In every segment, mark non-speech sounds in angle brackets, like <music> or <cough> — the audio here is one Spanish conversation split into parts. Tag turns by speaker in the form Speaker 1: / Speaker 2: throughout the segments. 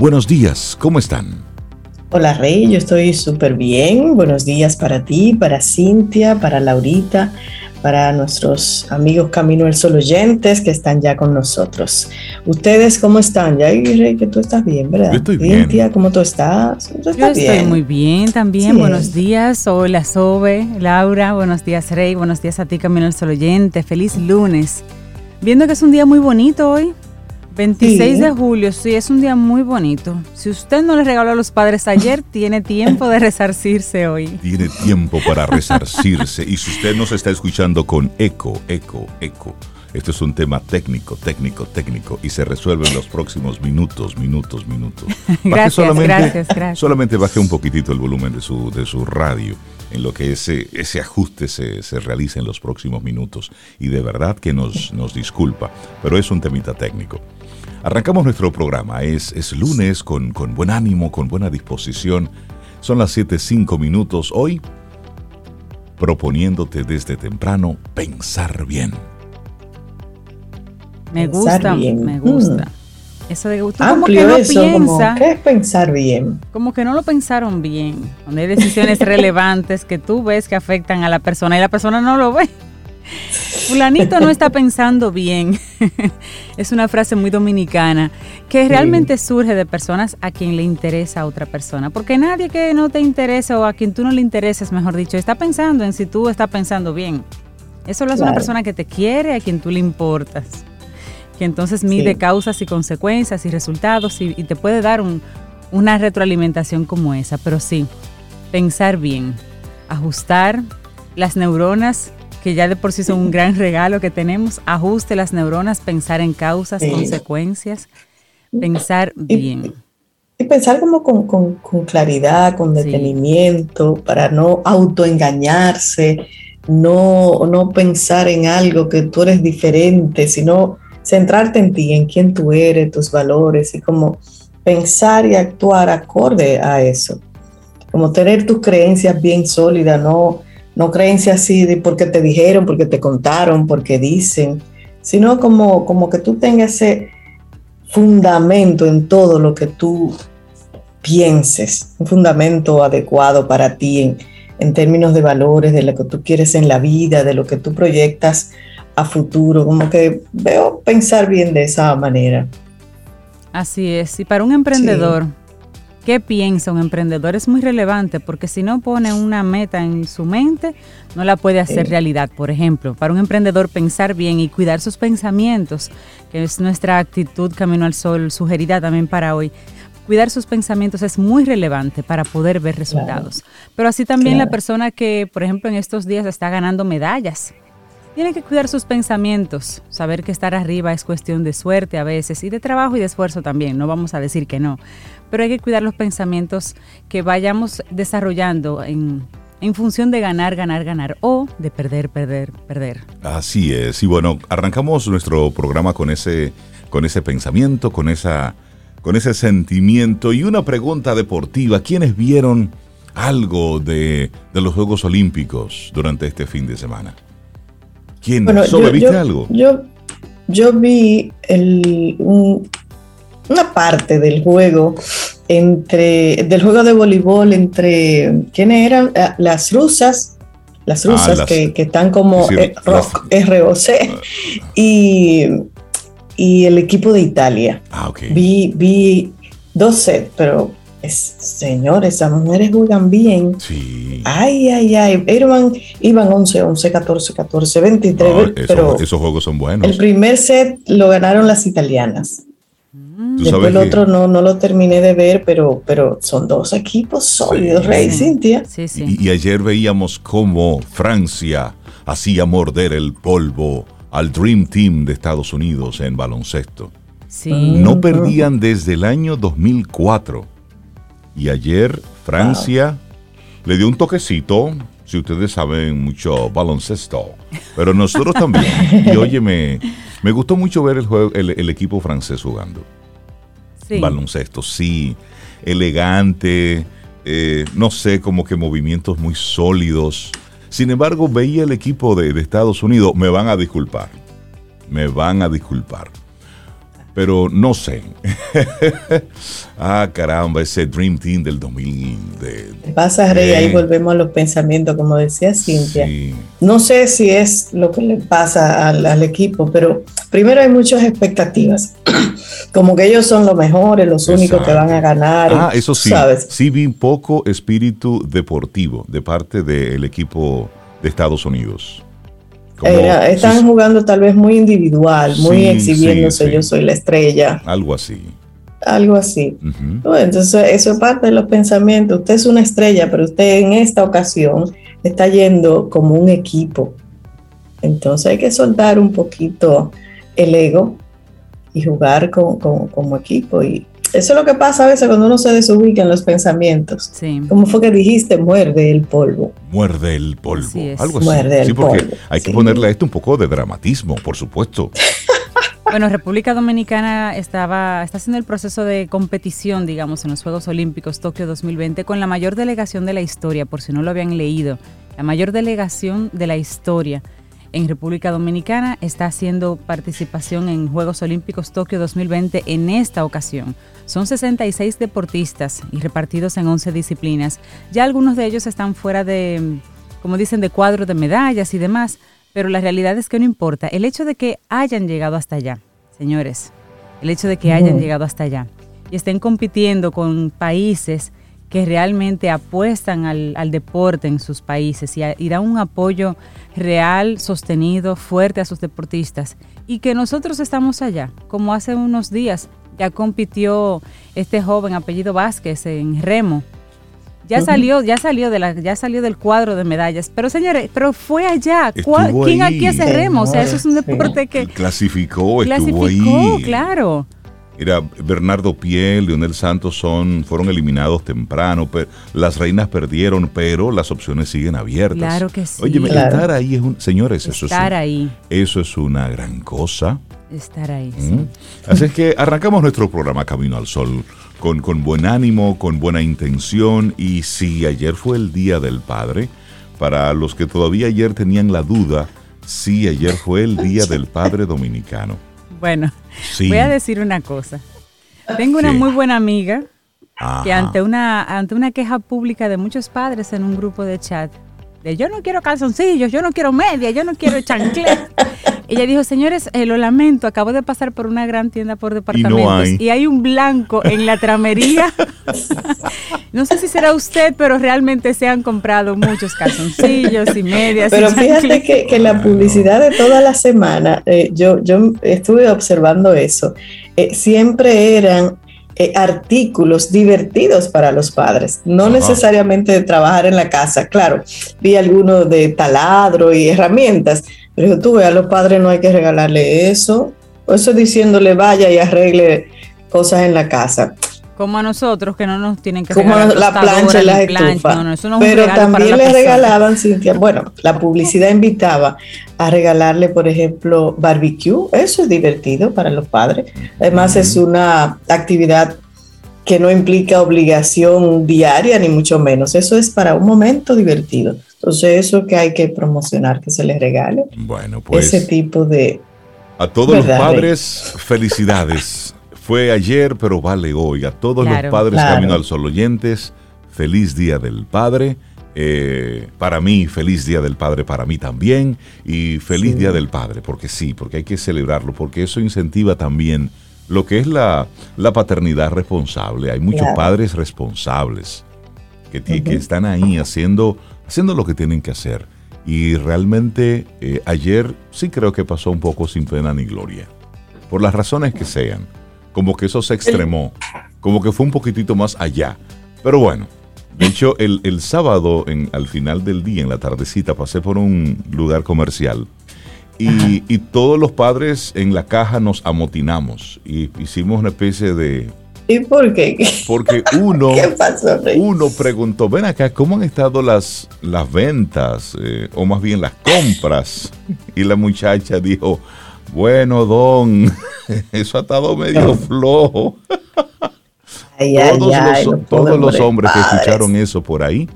Speaker 1: Buenos días, ¿cómo están?
Speaker 2: Hola Rey, yo estoy súper bien. Buenos días para ti, para Cintia, para Laurita, para nuestros amigos Camino del Sol oyentes que están ya con nosotros. ¿Ustedes cómo están? Ya, Rey, que tú estás bien, ¿verdad?
Speaker 1: Yo estoy bien.
Speaker 2: Cintia, ¿cómo tú estás? ¿Tú
Speaker 3: Yo
Speaker 2: estás
Speaker 3: estoy muy bien también.
Speaker 2: Sí.
Speaker 3: Buenos días. Hola, Sobe, Laura. Buenos días, Rey. Buenos días a ti, Camino del Sol oyente. Feliz lunes. Viendo que es un día muy bonito hoy. 26
Speaker 2: Sí.
Speaker 3: de julio, sí, es un día muy bonito. Si usted no le regaló a los padres ayer, <laughs> tiene tiempo de resarcirse hoy.
Speaker 1: Tiene tiempo para resarcirse. Y si usted nos está escuchando con eco, eco, eco, esto es un tema técnico, técnico, técnico y se resuelve en los próximos minutos, minutos, minutos. <laughs> Baje
Speaker 3: Gracias, gracias, gracias.
Speaker 1: Solamente baje un poquitito el volumen de su, de su radio en lo que ese, ese ajuste se, se realiza en los próximos minutos. Y de verdad que nos, nos disculpa, pero es un temita técnico. Arrancamos nuestro programa. Es, es lunes con, con buen ánimo, con buena disposición. Son las 7.05 minutos hoy, proponiéndote desde temprano pensar bien.
Speaker 3: Me
Speaker 2: Pensar
Speaker 3: gusta,
Speaker 2: bien.
Speaker 3: me gusta. Eso de tú como que no
Speaker 2: eso, como,
Speaker 3: piensa,
Speaker 2: ¿qué es pensar bien?
Speaker 3: como que no lo pensaron bien. Cuando hay decisiones <laughs> relevantes que tú ves que afectan a la persona y la persona no lo ve. Fulanito no está pensando bien. <laughs> es una frase muy dominicana que realmente surge de personas a quien le interesa a otra persona. Porque nadie que no te interese o a quien tú no le intereses, mejor dicho, está pensando en si tú estás pensando bien. Eso lo hace una persona que te quiere, a quien tú le importas. Que entonces mide
Speaker 2: Sí.
Speaker 3: causas y consecuencias y resultados y, y te puede dar un- una retroalimentación como esa. Pero sí, pensar bien, ajustar las neuronas, que ya de por sí son un gran regalo que tenemos, ajuste las neuronas, pensar en causas,
Speaker 2: Sí.
Speaker 3: consecuencias, pensar
Speaker 2: Y-
Speaker 3: bien.
Speaker 2: Y pensar como con, con- con claridad, con
Speaker 3: Sí.
Speaker 2: detenimiento, para no autoengañarse, no, no pensar en algo que tú eres diferente, sino centrarte en ti, en quién tú eres, tus valores y como pensar y actuar acorde a eso. Como tener tus creencias bien sólidas, no, no creencias así de porque te dijeron, porque te contaron, porque dicen, sino como, como que tú tengas ese fundamento en todo lo que tú pienses, un fundamento adecuado para ti en, en términos de valores, de lo que tú quieres en la vida, de lo que tú proyectas a futuro, como que veo pensar bien de esa manera.
Speaker 3: Así es. Y para un emprendedor, ¿qué piensa un emprendedor? Es muy relevante porque si no pone una meta en su mente, no la puede hacer realidad. Por ejemplo, para un emprendedor pensar bien y cuidar sus pensamientos, que es nuestra actitud Camino al Sol sugerida también para hoy. Cuidar sus pensamientos es muy relevante para poder ver resultados. Pero así también la persona que, por ejemplo, en estos días está ganando medallas. Tiene que cuidar sus pensamientos, saber que estar arriba es cuestión de suerte a veces y de trabajo y de esfuerzo también, no vamos a decir que no, pero hay que cuidar los pensamientos que vayamos desarrollando en, en función de ganar, ganar, ganar o de perder, perder, perder.
Speaker 1: Así es. Y bueno, arrancamos nuestro programa con ese, con ese pensamiento, con, esa, con ese sentimiento y una pregunta deportiva. ¿Quiénes vieron algo de los Juegos Olímpicos durante este fin de semana? ¿Quién?
Speaker 2: Bueno, yo-
Speaker 1: ¿viste
Speaker 2: yo-
Speaker 1: algo?
Speaker 2: Yo, yo vi el, un- una parte del juego entre del juego de voleibol entre quiénes eran Ah, las rusas las
Speaker 1: Ah,
Speaker 2: rusas
Speaker 1: las-
Speaker 2: que, que están como
Speaker 1: sí,
Speaker 2: eh,
Speaker 1: las-
Speaker 2: ROC, ROC y, y el equipo de Italia.
Speaker 1: Ah,
Speaker 2: vi vi dos sets pero es, señores esas mujeres juegan bien
Speaker 1: Sí.
Speaker 2: Ay, ay, ay. Iban, iban 11, 11, 14, 14, 23.
Speaker 1: No, esos,
Speaker 2: pero
Speaker 1: esos juegos son buenos.
Speaker 2: el primer set lo ganaron las italianas.
Speaker 1: Tú
Speaker 2: Después
Speaker 1: sabes
Speaker 2: el
Speaker 1: que-
Speaker 2: otro no, no lo terminé de ver, pero, pero son dos equipos sólidos,
Speaker 1: Sí.
Speaker 2: Rey,
Speaker 3: Sí.
Speaker 2: Cintia.
Speaker 3: Sí, sí.
Speaker 1: Y, y ayer veíamos cómo Francia hacía morder el polvo al Dream Team de Estados Unidos en baloncesto.
Speaker 3: sí.
Speaker 1: No perdían desde el año 2004. Y ayer Francia le dio un toquecito, si ustedes saben mucho baloncesto, pero nosotros también. Y oye, me, me gustó mucho ver el, juego, el, el equipo francés jugando.
Speaker 3: sí.
Speaker 1: Baloncesto, sí. Elegante, eh, no sé, como que movimientos muy sólidos. Sin embargo, veía el equipo de, de Estados Unidos, me van a disculpar, me van a disculpar. Pero no sé. <laughs> ah, caramba, ese Dream Team del 2000. De,
Speaker 2: pasa, Rey, ahí volvemos a los pensamientos, como decía Cintia. No sé si es lo que le pasa al, equipo, pero primero hay muchas expectativas. <clears throat> como que ellos son los mejores, los únicos que van a ganar.
Speaker 1: Ah, eso sí. ¿sabes? Sí vi poco espíritu deportivo de parte del equipo de Estados Unidos
Speaker 2: están jugando tal vez muy individual, muy exhibiéndose, yo soy la estrella.
Speaker 1: Algo así.
Speaker 2: Algo así. entonces, eso es parte de los pensamientos. Usted es una estrella, pero usted en esta ocasión está yendo como un equipo. Entonces hay que soltar un poquito el ego y jugar como equipo. Y eso es lo que pasa a veces cuando uno se desubica en los pensamientos. Sí. Como fue que dijiste, muerde el polvo.
Speaker 1: Muerde el polvo. Algo así. Muerde el sí, porque hay que ponerle a esto un poco de dramatismo, por supuesto. <laughs>
Speaker 3: Bueno, República Dominicana estaba, está haciendo el proceso de competición, digamos, en los Juegos Olímpicos Tokio 2020 con la mayor delegación de la historia, por si no lo habían leído. La mayor delegación de la historia en República Dominicana está haciendo participación en Juegos Olímpicos Tokio 2020 en esta ocasión. Son 66 deportistas y repartidos en 11 disciplinas. Ya algunos de ellos están fuera de, como dicen, de cuadros de medallas y demás, pero la realidad es que no importa. El hecho de que hayan llegado hasta allá, señores, el hecho de que hayan llegado hasta allá y estén compitiendo con países que realmente apuestan al, deporte en sus países y, y, dan un apoyo real, sostenido, fuerte a sus deportistas. Y que nosotros estamos allá, como hace unos días, ya compitió este joven apellido Vázquez en remo. Ya salió, ya salió de la, ya salió del cuadro de medallas. Pero señores, pero fue allá. ¿Quién aquí hace remo? O sea, eso es un deporte que
Speaker 1: clasificó, estuvo ahí.
Speaker 3: claro.
Speaker 1: Mira, Bernardo Piel, Leonel Santos son, fueron eliminados temprano, pero las reinas perdieron, pero las opciones siguen abiertas.
Speaker 3: Claro que sí.
Speaker 1: Oye, estar ahí es un, señores, eso es, ahí. eso es una gran cosa.
Speaker 3: Estar ahí.
Speaker 1: ¿Mm? Sí. Así es que arrancamos nuestro programa Camino al Sol con, con buen ánimo, con buena intención. Y si ayer fue el Día del Padre, para los que todavía ayer tenían la duda, sí, ayer fue el Día del Padre Dominicano.
Speaker 3: Bueno, voy a decir una cosa. Tengo una muy buena amiga que ante una, ante una queja pública de muchos padres en un grupo de chat, de yo no quiero calzoncillos, yo no quiero media, yo no quiero chanclet. Ella dijo, señores, eh, lo lamento, acabo de pasar por una gran tienda por departamentos y, hay. un blanco en la tramería. <laughs> no sé si será usted, pero realmente se han comprado muchos calzoncillos y medias.
Speaker 2: Pero fíjate que, que, la publicidad de toda la semana, eh, yo, yo estuve observando eso, eh, siempre eran artículos divertidos para los padres, no necesariamente de trabajar en la casa. Claro, vi algunos de taladro y herramientas, pero tú ve, a los padres no hay que regalarle eso. O eso diciéndole vaya y arregle cosas en la casa.
Speaker 3: Como a nosotros, que no nos tienen que
Speaker 2: Como la plancha y las estufas. Pero también le regalaban, Cintia, bueno, la publicidad invitaba a regalarle, por ejemplo, barbecue. Eso es divertido para los padres. Además, es una actividad que no implica obligación diaria, ni mucho menos. Eso es para un momento divertido. Entonces, eso que hay que promocionar, que se les regale.
Speaker 1: Bueno, pues.
Speaker 2: Ese tipo de.
Speaker 1: A todos los padres, felicidades. Fue ayer, pero vale hoy. A todos los padres Camino al Sol oyentes, feliz Día del Padre. Eh, para mí, feliz Día del Padre para mí también. Y feliz Día del Padre, porque sí, porque hay que celebrarlo, porque eso incentiva también lo que es la, paternidad responsable. Hay muchos padres responsables que, que están ahí haciendo haciendo lo que tienen que hacer. Y realmente eh, ayer sí creo que pasó un poco sin pena ni gloria. Por las razones que sean. Como que eso se extremó. Como que fue un poquitito más allá. Pero bueno, de hecho el, sábado en, al final del día, en la tardecita, pasé por un lugar comercial. Y, y, todos los padres en la caja nos amotinamos y hicimos una especie de
Speaker 2: ¿Y por qué?
Speaker 1: Porque uno, <laughs> uno preguntó, ven acá, ¿cómo han estado las, las ventas eh, o más bien las compras? Y la muchacha dijo, bueno, don, <laughs> eso ha estado medio flojo. todos los, todos los hombres que escucharon eso por ahí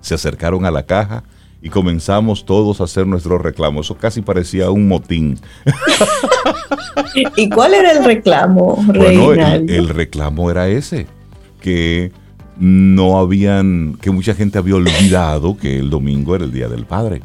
Speaker 1: se acercaron a la caja y comenzamos todos a hacer nuestros reclamos. Eso casi parecía un motín. <laughs>
Speaker 2: ¿Y cuál era el reclamo,
Speaker 1: bueno, el, reclamo era ese, que no habían, que mucha gente había olvidado que el domingo era el Día del Padre.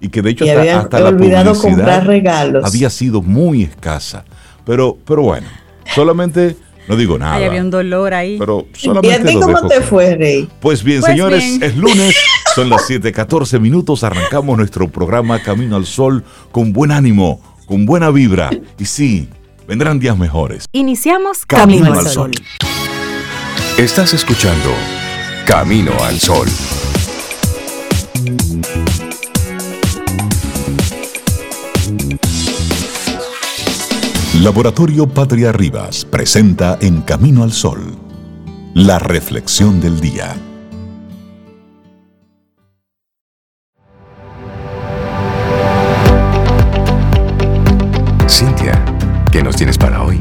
Speaker 1: Y que de hecho hasta, la publicidad
Speaker 2: regalos.
Speaker 1: había sido muy escasa. Pero, pero bueno, solamente no digo nada.
Speaker 3: había un dolor ahí.
Speaker 1: Pero solamente
Speaker 2: ¿Y a cómo te fue, Rey?
Speaker 1: Pues bien, pues señores, es lunes, <laughs> son las 7:14 minutos, arrancamos nuestro programa Camino al Sol con buen ánimo, con buena vibra. Y sí, vendrán días mejores.
Speaker 4: Iniciamos Camino, al Sol.
Speaker 5: Estás escuchando Camino al Sol. Laboratorio Patria Rivas presenta En Camino al Sol, la reflexión del día. Cintia, ¿qué nos tienes para hoy?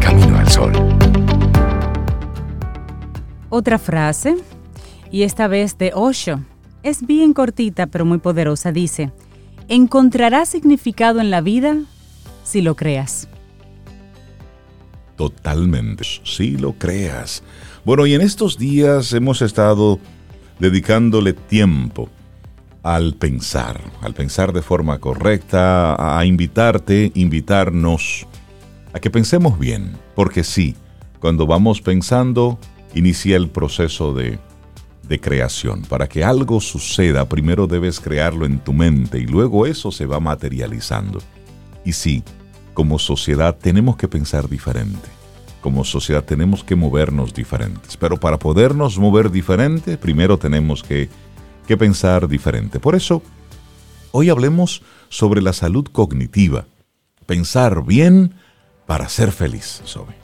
Speaker 5: Camino al Sol.
Speaker 3: Otra frase, y esta vez de Osho. Es bien cortita pero muy poderosa. Dice, encontrarás significado en la vida si lo creas.
Speaker 1: Totalmente, si lo creas. Bueno, y en estos días hemos estado dedicándole tiempo al pensar, al pensar de forma correcta, a invitarte, invitarnos a que pensemos bien, porque sí, cuando vamos pensando, inicia el proceso de, de creación. Para que algo suceda, primero debes crearlo en tu mente y luego eso se va materializando. Y sí, como sociedad tenemos que pensar diferente. Como sociedad tenemos que movernos diferentes. Pero para podernos mover diferente, primero tenemos que, pensar diferente. Por eso, hoy hablemos sobre la salud cognitiva. Pensar bien para ser feliz, Sobe.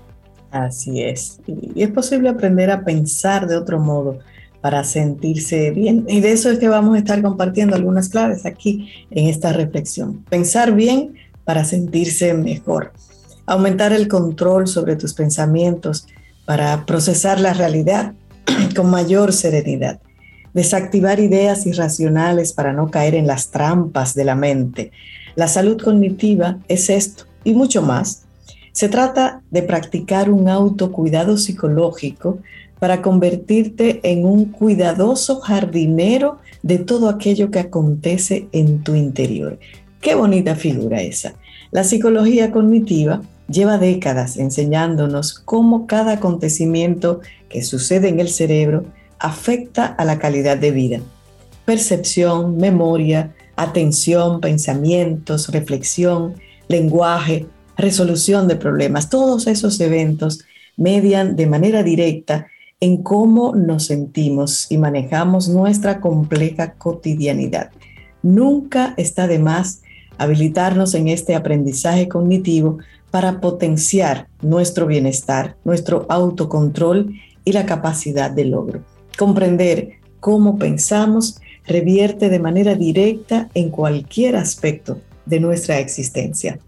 Speaker 2: Así es. Y es posible aprender a pensar de otro modo para sentirse bien. Y de eso es que vamos a estar compartiendo algunas claves aquí en esta reflexión. Pensar bien para sentirse mejor. Aumentar el control sobre tus pensamientos para procesar la realidad <clears throat> con mayor serenidad. Desactivar ideas irracionales para no caer en las trampas de la mente. La salud cognitiva es esto y mucho más. Se trata de practicar un autocuidado psicológico para convertirte en un cuidadoso jardinero de todo aquello que acontece en tu interior. Qué bonita figura esa. La psicología cognitiva lleva décadas enseñándonos cómo cada acontecimiento que sucede en el cerebro afecta a la calidad de vida. Percepción, memoria, atención, pensamientos, reflexión, lenguaje, resolución de problemas, todos esos eventos median de manera directa en cómo nos sentimos y manejamos nuestra compleja cotidianidad. Nunca está de más habilitarnos en este aprendizaje cognitivo para potenciar nuestro bienestar, nuestro autocontrol y la capacidad de logro. Comprender cómo pensamos revierte de manera directa en cualquier aspecto de nuestra existencia.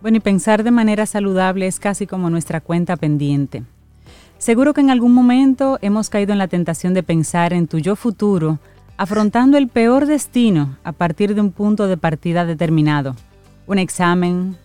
Speaker 3: Bueno, y pensar de manera saludable es casi como nuestra cuenta pendiente. Seguro que en algún momento hemos caído en la tentación de pensar en tu yo futuro afrontando el peor destino a partir de un punto de partida determinado. Un examen,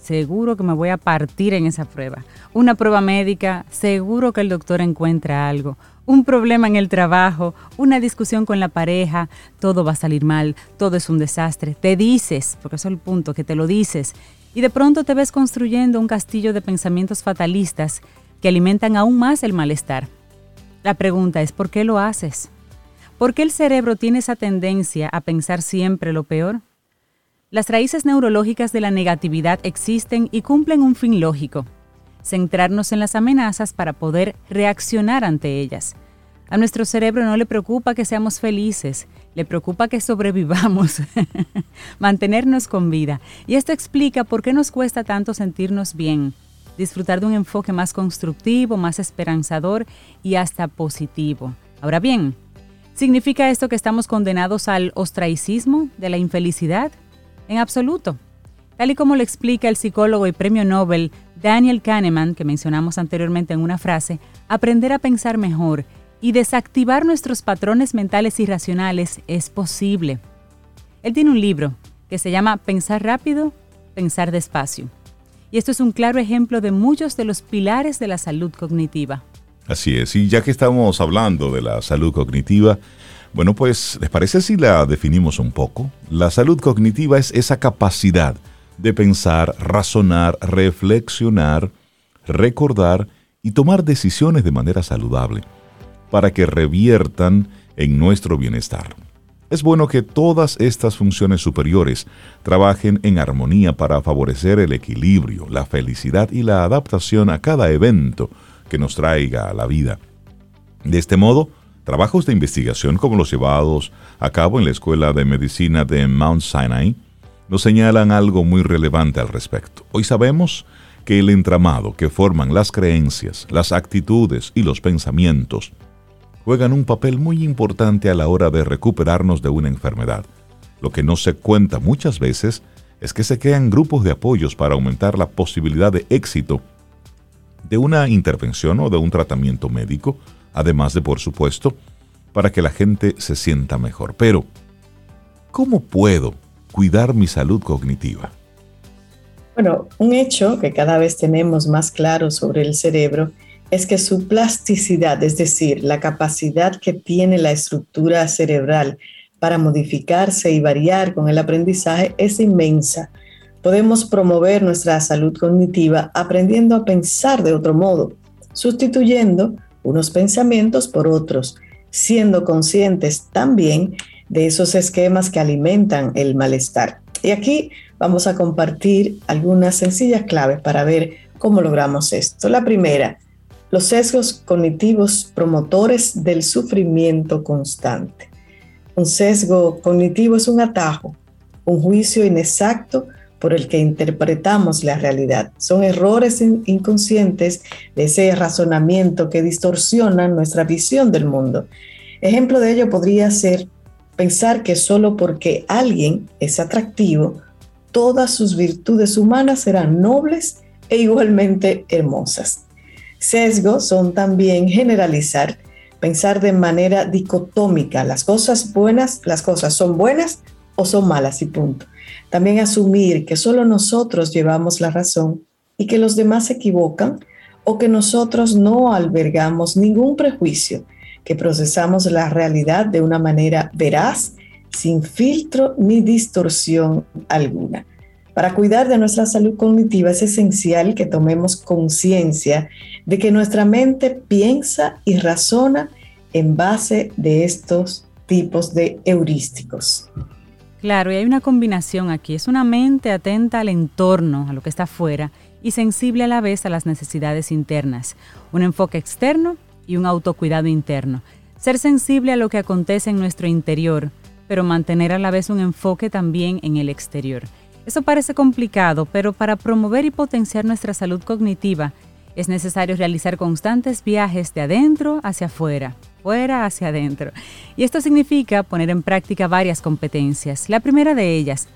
Speaker 3: seguro que me voy a partir en esa prueba. Una prueba médica, seguro que el doctor encuentra algo. Un problema en el trabajo, una discusión con la pareja, todo va a salir mal, todo es un desastre. Te dices, porque eso es el punto, que te lo dices. Y de pronto te ves construyendo un castillo de pensamientos fatalistas que alimentan aún más el malestar. La pregunta es, ¿por qué lo haces? ¿Por qué el cerebro tiene esa tendencia a pensar siempre lo peor? Las raíces neurológicas de la negatividad existen y cumplen un fin lógico, centrarnos en las amenazas para poder reaccionar ante ellas. A nuestro cerebro no le preocupa que seamos felices, le preocupa que sobrevivamos, <laughs> mantenernos con vida. Y esto explica por qué nos cuesta tanto sentirnos bien, disfrutar de un enfoque más constructivo, más esperanzador y hasta positivo. Ahora bien, ¿Significa esto que estamos condenados al ostracismo de la infelicidad? En absoluto. Tal y como lo explica el psicólogo y premio Nobel Daniel Kahneman, que mencionamos anteriormente en una frase, aprender a pensar mejor y desactivar nuestros patrones mentales irracionales es posible. Él tiene un libro que se llama Pensar rápido, pensar despacio. Y esto es un claro ejemplo de muchos de los pilares de la salud cognitiva.
Speaker 1: Así es, y ya que estamos hablando de la salud cognitiva, bueno, pues, ¿les parece si la definimos un poco? La salud cognitiva es esa capacidad de pensar, razonar, reflexionar, recordar y tomar decisiones de manera saludable para que reviertan en nuestro bienestar. Es bueno que todas estas funciones superiores trabajen en armonía para favorecer el equilibrio, la felicidad y la adaptación a cada evento que nos traiga a la vida. De este modo, trabajos de investigación como los llevados a cabo en la Escuela de Medicina de Mount Sinai nos señalan algo muy relevante al respecto. Hoy sabemos que el entramado que forman las creencias, las actitudes y los pensamientos juegan un papel muy importante a la hora de recuperarnos de una enfermedad. Lo que no se cuenta muchas veces es que se crean grupos de apoyos para aumentar la posibilidad de éxito de una intervención o de un tratamiento médico, además de, por supuesto, para que la gente se sienta mejor. Pero, ¿cómo puedo cuidar mi salud cognitiva?
Speaker 2: Bueno, un hecho que cada vez tenemos más claro sobre el cerebro es que su plasticidad, es decir, la capacidad que tiene la estructura cerebral para modificarse y variar con el aprendizaje es inmensa. Podemos promover nuestra salud cognitiva aprendiendo a pensar de otro modo, sustituyendo unos pensamientos por otros, siendo conscientes también de esos esquemas que alimentan el malestar. Y aquí vamos a compartir algunas sencillas claves para ver cómo logramos esto. La primera, los sesgos cognitivos promotores del sufrimiento constante. Un sesgo cognitivo es un atajo, un juicio inexacto por el que interpretamos la realidad. Son errores inconscientes de ese razonamiento que distorsionan nuestra visión del mundo. Ejemplo de ello podría ser pensar que solo porque alguien es atractivo, todas sus virtudes humanas serán nobles e igualmente hermosas. Sesgos son también generalizar, pensar de manera dicotómica, las cosas buenas, las cosas son buenas o son malas y punto. También asumir que solo nosotros llevamos la razón y que los demás se equivocan o que nosotros no albergamos ningún prejuicio, que procesamos la realidad de una manera veraz, sin filtro ni distorsión alguna. Para cuidar de nuestra salud cognitiva es esencial que tomemos conciencia de que nuestra mente piensa y razona en base de estos tipos de heurísticos.
Speaker 3: Claro, y hay una combinación aquí. Es una mente atenta al entorno, a lo que está afuera, y sensible a la vez a las necesidades internas. Un enfoque externo y un autocuidado interno. Ser sensible a lo que acontece en nuestro interior, pero mantener a la vez un enfoque también en el exterior. Eso parece complicado, pero para promover y potenciar nuestra salud cognitiva es necesario realizar constantes viajes de adentro hacia afuera, fuera hacia adentro. Y esto significa poner en práctica varias competencias. La primera de ellas,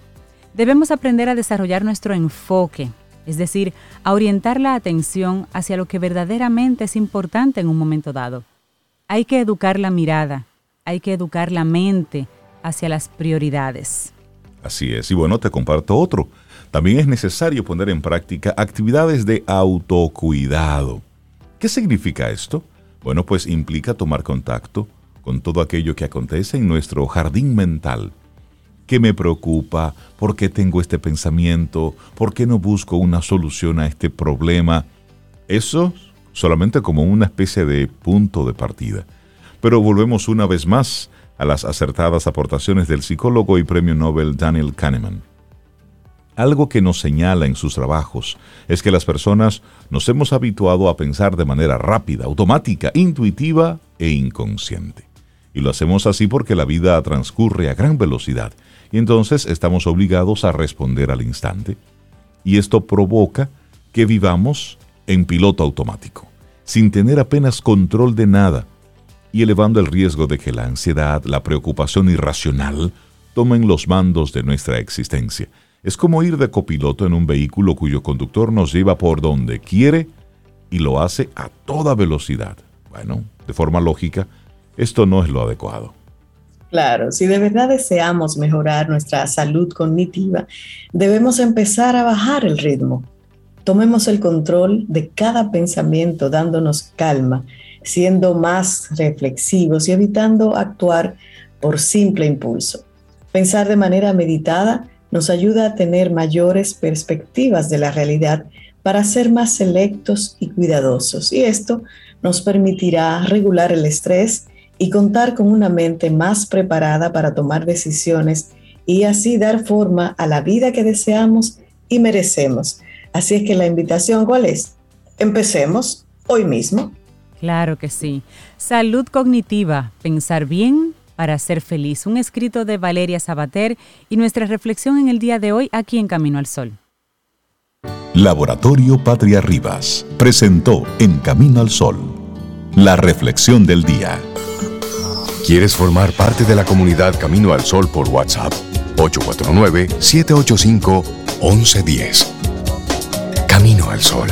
Speaker 3: debemos aprender a desarrollar nuestro enfoque, es decir, a orientar la atención hacia lo que verdaderamente es importante en un momento dado. Hay que educar la mirada, hay que educar la mente hacia las prioridades.
Speaker 1: Así es, y bueno, te comparto otro. También es necesario poner en práctica actividades de autocuidado. ¿Qué significa esto? Bueno, pues implica tomar contacto con todo aquello que acontece en nuestro jardín mental. ¿Qué me preocupa? ¿Por qué tengo este pensamiento? ¿Por qué no busco una solución a este problema? Eso solamente como una especie de punto de partida. Pero volvemos una vez más a las acertadas aportaciones del psicólogo y premio Nobel Daniel Kahneman. Algo que nos señala en sus trabajos es que las personas nos hemos habituado a pensar de manera rápida, automática, intuitiva e inconsciente. Y lo hacemos así porque la vida transcurre a gran velocidad y entonces estamos obligados a responder al instante. Y esto provoca que vivamos en piloto automático, sin tener apenas control de nada y elevando el riesgo de que la ansiedad, la preocupación irracional tomen los mandos de nuestra existencia. Es como ir de copiloto en un vehículo cuyo conductor nos lleva por donde quiere y lo hace a toda velocidad. Bueno, de forma lógica, esto no es lo adecuado.
Speaker 2: Claro, si de verdad deseamos mejorar nuestra salud cognitiva, debemos empezar a bajar el ritmo. Tomemos el control de cada pensamiento dándonos calma, siendo más reflexivos y evitando actuar por simple impulso. Pensar de manera meditada nos ayuda a tener mayores perspectivas de la realidad para ser más selectos y cuidadosos y esto nos permitirá regular el estrés y contar con una mente más preparada para tomar decisiones y así dar forma a la vida que deseamos y merecemos. Así es que la invitación, ¿cuál es? Empecemos hoy mismo.
Speaker 3: Claro que sí. Salud cognitiva, pensar bien para ser feliz. Un escrito de Valeria Sabater y nuestra reflexión en el día de hoy aquí en Camino al Sol.
Speaker 5: Laboratorio Patria Rivas presentó En Camino al Sol la reflexión del día.
Speaker 6: ¿Quieres formar parte de la comunidad Camino al Sol por WhatsApp? 849-785-1110. Camino al Sol.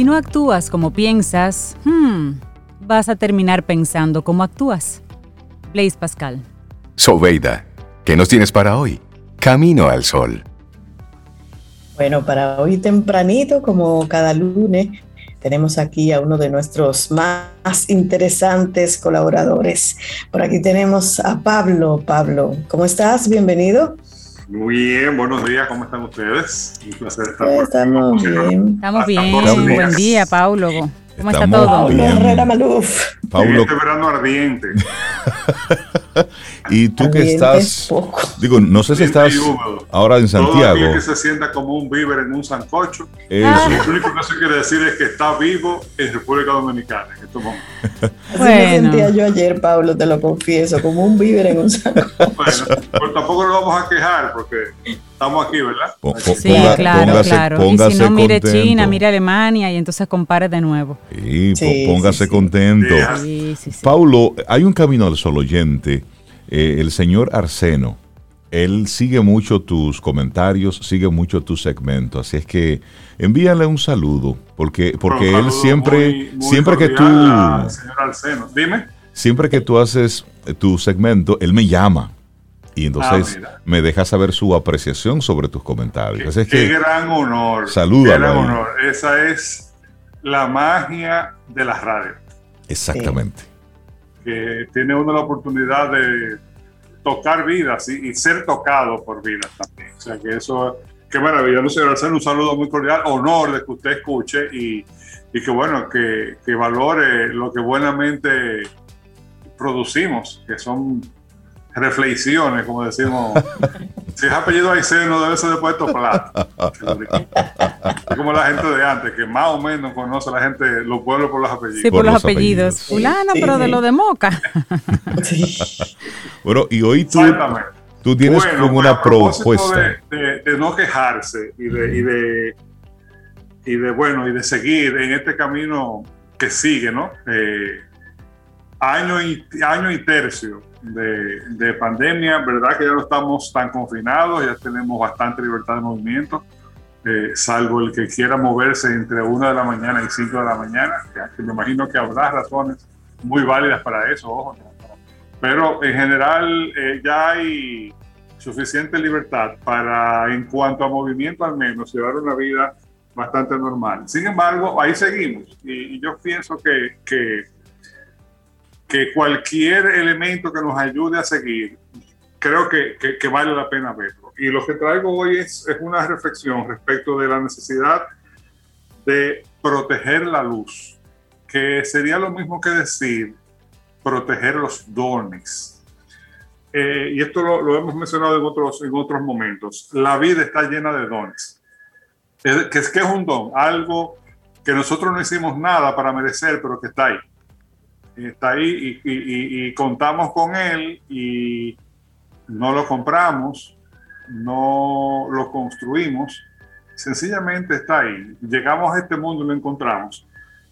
Speaker 3: Si no actúas como piensas, hmm, vas a terminar pensando como actúas. Blaise Pascal.
Speaker 6: Sobeida, ¿qué nos tienes para hoy? Camino al Sol.
Speaker 2: Bueno, para hoy tempranito, como cada lunes, tenemos aquí a uno de nuestros más interesantes colaboradores. Por aquí tenemos a Pablo. Pablo, ¿cómo estás? Bienvenido.
Speaker 7: Muy bien, buenos días, ¿cómo están ustedes? Un placer estar
Speaker 2: por Estamos bien.
Speaker 3: Estamos bien, buen día, Pablo. ¿Cómo está todo?
Speaker 2: Pablo Herrera Maluf.
Speaker 7: Pablo. Este verano ardiente. <laughs>
Speaker 1: y tú que estás, digo, no sé si estás ahora en Santiago.
Speaker 7: Todo que se sienta como un víver en un sancocho. Eso. Lo único que eso quiere decir es que está vivo en República Dominicana en estos momentos.
Speaker 2: Así me sentía yo ayer, Pablo, te lo confieso, como un víver en un sancocho.
Speaker 7: bueno, pues tampoco lo vamos a quejar porque estamos aquí, ¿verdad?
Speaker 3: sí, claro, póngase, claro. y si no, mire China, mire Alemania y entonces compare de nuevo.
Speaker 1: Sí, póngase contento. Paulo, hay un camino al solo oyente, eh, el señor Arseno. Él sigue mucho tus comentarios, sigue mucho tu segmento, así es que envíale un saludo, porque, porque él siempre, siempre que tú,
Speaker 7: señor Arseno. Dime.
Speaker 1: siempre que tú haces tu segmento, él me llama y entonces ah, me deja saber su apreciación sobre tus comentarios.
Speaker 7: Qué, qué gran honor.
Speaker 1: Saluda.
Speaker 7: Gran honor. Esa es la magia de la radio.
Speaker 1: Exactamente.
Speaker 7: Que tiene uno la oportunidad de tocar vidas y, ser tocado por vidas también. O sea que eso, qué maravilloso, señor hacer un saludo muy cordial, honor de que usted escuche y, y que bueno, que, que valore lo que buenamente producimos, que son reflexiones, como decimos. <laughs> si es apellido Aiceno, debe ser de Puerto Plata. Es como la gente de antes, que más o menos conoce a la gente, los pueblos por los apellidos.
Speaker 3: Sí, por, los, apellidos. Fulano, pero de lo de Moca. <laughs>
Speaker 1: bueno, y hoy tú, tú tienes como una propuesta.
Speaker 7: De, de, no quejarse y de, y de, y de, bueno, y de seguir en este camino que sigue, ¿no? Eh, año, y, año y tercio de, pandemia, ¿verdad? Que ya no estamos tan confinados, ya tenemos bastante libertad de movimiento, eh, salvo el que quiera moverse entre una de la mañana y 5 de la mañana, que me imagino que habrá razones muy válidas para eso, ojo. Pero en general eh, ya hay suficiente libertad para, en cuanto a movimiento al menos, llevar una vida bastante normal. Sin embargo, ahí seguimos y, y yo pienso que, que que cualquier elemento que nos ayude a seguir, creo que, que, vale la pena verlo. Y lo que traigo hoy es, es, una reflexión respecto de la necesidad de proteger la luz, que sería lo mismo que decir proteger los dones. Eh, y esto lo, lo, hemos mencionado en otros, en otros momentos. La vida está llena de dones. Es, que, es que es un don, algo que nosotros no hicimos nada para merecer, pero que está ahí está ahí y, contamos con él y no lo compramos, no lo construimos, sencillamente está ahí. Llegamos a este mundo y lo encontramos.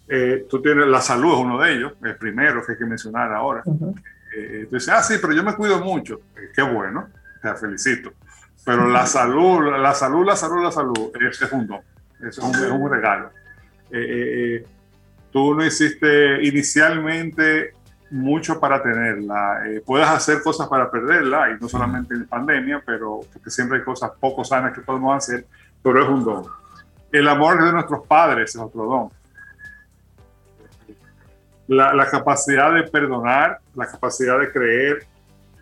Speaker 7: Eh, tú tienes la salud, es uno de ellos, el primero que hay que mencionar ahora. Eh, tú dices, ah, sí, pero yo me cuido mucho. Eh, qué bueno, te felicito. Pero la salud, la salud, la salud, la salud, ese es un don, ese es un, es un regalo. Tú no hiciste inicialmente mucho para tenerla. puedes hacer cosas para perderla, y no solamente en pandemia, pero porque siempre hay cosas poco sanas que podemos hacer, pero es un don. El amor de nuestros padres es otro don la, capacidad de perdonar, la capacidad de creer,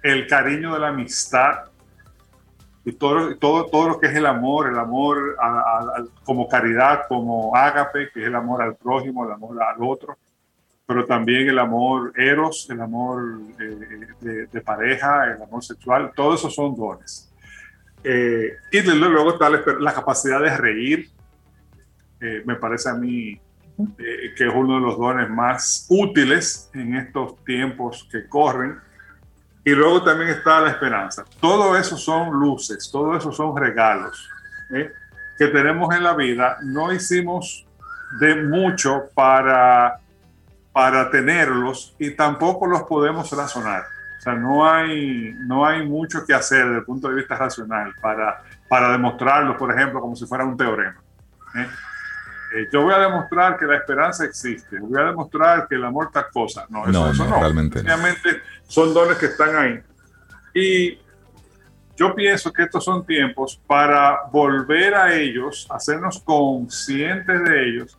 Speaker 7: el cariño de la amistad y todo, todo, todo lo que es el amor, el amor como caridad, como ágape, que es el amor al prójimo, el amor al otro, pero también el amor eros, el amor eh, de, pareja, el amor sexual, todo eso son dones. Eh, y luego está la, capacidad de reír, eh, me parece a mí eh, que es uno de los dones más útiles en estos tiempos que corren. Y luego también está la esperanza. Todo eso son luces, todo eso son regalos ¿eh? que tenemos en la vida. No hicimos de mucho para, para tenerlos y tampoco los podemos razonar. O sea, no hay, no hay mucho que hacer desde el punto de vista racional para, para demostrarlos, por ejemplo, como si fuera un teorema. ¿eh? Eh, yo voy a demostrar que la esperanza existe, voy a demostrar que el amor está cosa. No, eso no, no, realmente. Obviamente son dones que están ahí. Y yo pienso que estos son tiempos para volver a ellos, hacernos conscientes de ellos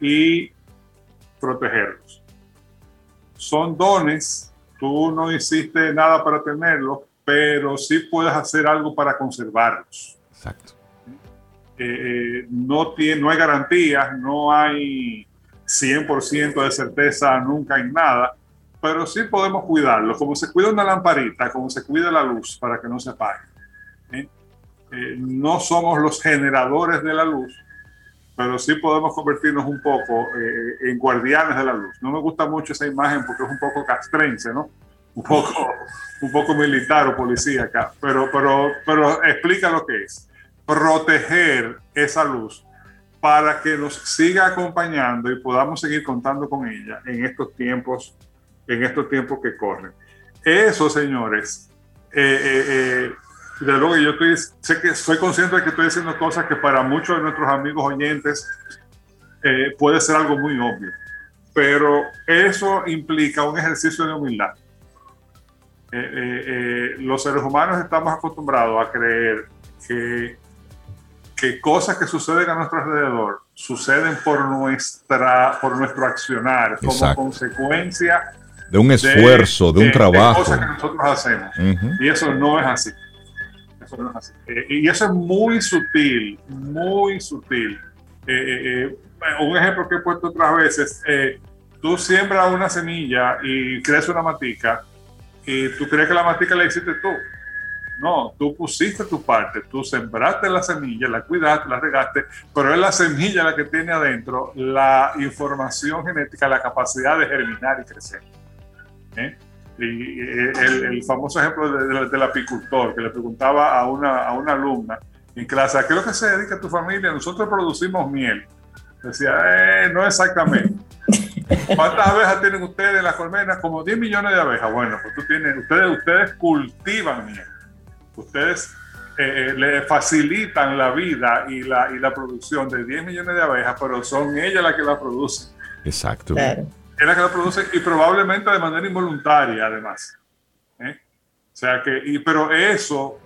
Speaker 7: y protegerlos. Son dones, tú no hiciste nada para tenerlos, pero sí puedes hacer algo para conservarlos. Exacto. Eh, no, tiene, no hay garantías, no hay 100% de certeza nunca en nada, pero sí podemos cuidarlo, como se cuida una lamparita, como se cuida la luz para que no se apague. ¿eh? Eh, no somos los generadores de la luz, pero sí podemos convertirnos un poco en guardianes de la luz. No me gusta mucho esa imagen porque es un poco castrense, ¿no? Un poco, un poco militar o policía acá, pero, pero, pero explica lo que es proteger esa luz para que nos siga acompañando y podamos seguir contando con ella en estos tiempos, en estos tiempos que corren. Eso, señores, eh, eh, eh, de luego yo estoy, sé que soy consciente de que estoy diciendo cosas que para muchos de nuestros amigos oyentes puede ser algo muy obvio, pero eso implica un ejercicio de humildad. los seres humanos estamos acostumbrados a creer que que cosas que suceden a nuestro alrededor suceden por, nuestra, por nuestro accionar, como consecuencia
Speaker 1: de un esfuerzo, de, un trabajo.
Speaker 7: De cosas que nosotros hacemos. Y eso no es así. Eso no es así. Eh, y eso es muy sutil, muy sutil. Eh, eh, un ejemplo que he puesto otras veces, tú siembras una semilla y crece una matica y tú crees que la matica la hiciste tú no, tú pusiste tu parte, tú sembraste la semilla, la cuidaste, la regaste, pero es la semilla la que tiene adentro la información genética, la capacidad de germinar y crecer. ¿eh? Y el, famoso ejemplo del apicultor que le preguntaba a una, a una alumna en clase, ¿a qué es lo que se dedica tu familia? Nosotros producimos miel. Decía, eh, no exactamente. <laughs> ¿Cuántas abejas tienen ustedes en las colmenas? Como 10 millones de abejas. Bueno, pues tú tienes, ustedes, ustedes cultivan miel ustedes eh, eh, le facilitan la vida y la, y la producción de 10 millones de abejas, pero son ellas las que la producen.
Speaker 1: Exacto.
Speaker 7: Es la que la producen y probablemente de manera involuntaria, además. ¿eh? O sea que, y, pero eso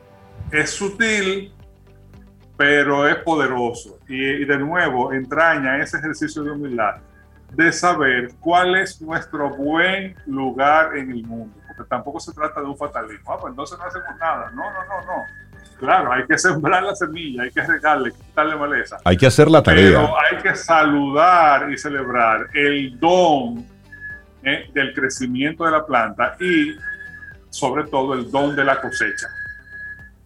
Speaker 7: es sutil, pero es poderoso. Y, y, de nuevo entraña ese ejercicio de humildad, de saber cuál es nuestro buen lugar en el mundo tampoco se trata de un fatalismo. Ah, pues entonces no hacemos nada. No, no, no, no. Claro, hay que sembrar la semilla, hay que regarle, quitarle maleza.
Speaker 1: Hay que hacer la tarea. Pero
Speaker 7: hay que saludar y celebrar el don eh, del crecimiento de la planta y sobre todo el don de la cosecha.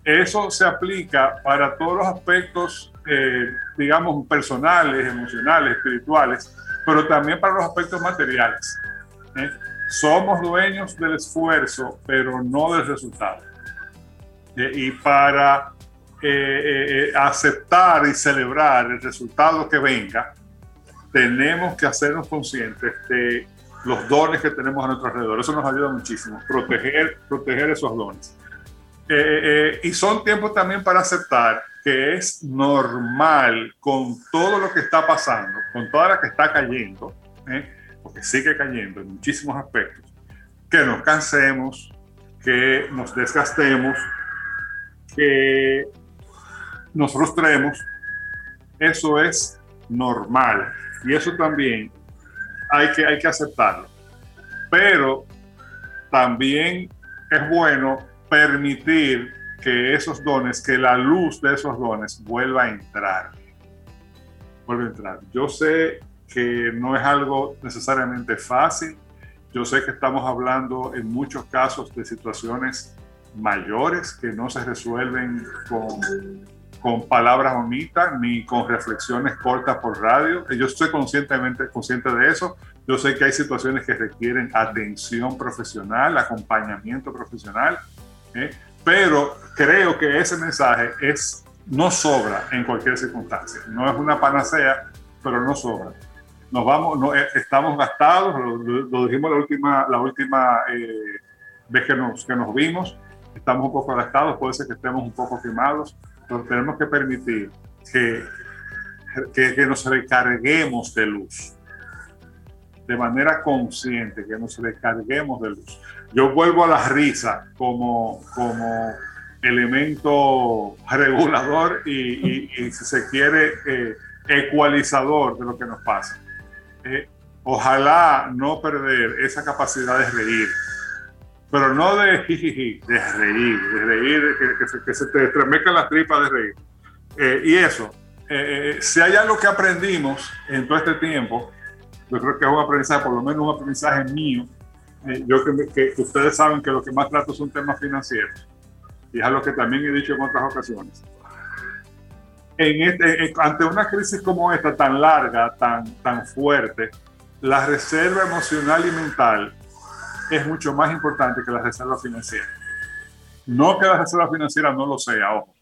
Speaker 7: Eso se aplica para todos los aspectos, eh, digamos, personales, emocionales, espirituales, pero también para los aspectos materiales. ¿eh? Somos dueños del esfuerzo, pero no del resultado. Eh, y para eh, eh, aceptar y celebrar el resultado que venga, tenemos que hacernos conscientes de los dones que tenemos a nuestro alrededor. Eso nos ayuda muchísimo, proteger, proteger esos dones. Eh, eh, eh, y son tiempos también para aceptar que es normal con todo lo que está pasando, con toda la que está cayendo, porque sigue cayendo en muchísimos aspectos, que nos cansemos, que nos desgastemos, que nos frustremos. Eso es normal. Y eso también hay que, hay que aceptarlo. Pero también es bueno permitir que esos dones, que la luz de esos dones vuelva a entrar. Vuelva a entrar. Yo sé que no es algo necesariamente fácil. Yo sé que estamos hablando en muchos casos de situaciones mayores que no se resuelven con con palabras bonitas ni con reflexiones cortas por radio. Yo estoy conscientemente consciente de eso. Yo sé que hay situaciones que requieren atención profesional, acompañamiento profesional, ¿eh? pero creo que ese mensaje es no sobra en cualquier circunstancia. No es una panacea, pero no sobra. Nos vamos, no, eh, estamos gastados, lo, dijimos la última, la última eh, vez que nos, que nos vimos, estamos un poco gastados, puede ser que estemos un poco quemados, tenemos que permitir que, que, nos recarguemos de luz, de manera consciente, que nos recarguemos de luz. Yo vuelvo a la risa como, como elemento regulador y, si se quiere, eh, ecualizador de lo que nos pasa. Eh, ojalá no perder esa capacidad de reír pero no de de reír, de reír, que, se, que se, te estremezcan las tripas de reír. Eh, y eso, eh, eh, si hay algo que aprendimos en todo este tiempo, yo creo que es un aprendizaje, por lo menos un aprendizaje mío, yo que, que, ustedes saben que lo que más trato son temas financieros, y es algo que también he dicho en otras ocasiones. En este, ante una crisis como esta, tan larga, tan, tan fuerte, la reserva emocional y mental es mucho más importante que la reserva financiera. No que la reserva financiera no lo sea, ojo,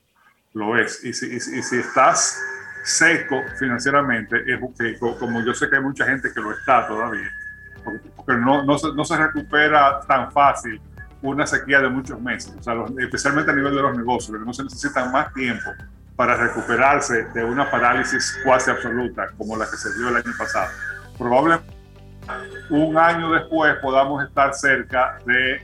Speaker 7: lo es. Y si, si estás seco financieramente, es que, como yo sé que hay mucha gente que lo está todavía, porque, no, no, se, no, se, recupera tan fácil una sequía de muchos meses, o sea, especialmente a nivel de los negocios, que no se necesitan más tiempo para recuperarse de una parálisis cuasi absoluta como la que se dio el año pasado. Probablemente un año después podamos estar cerca de,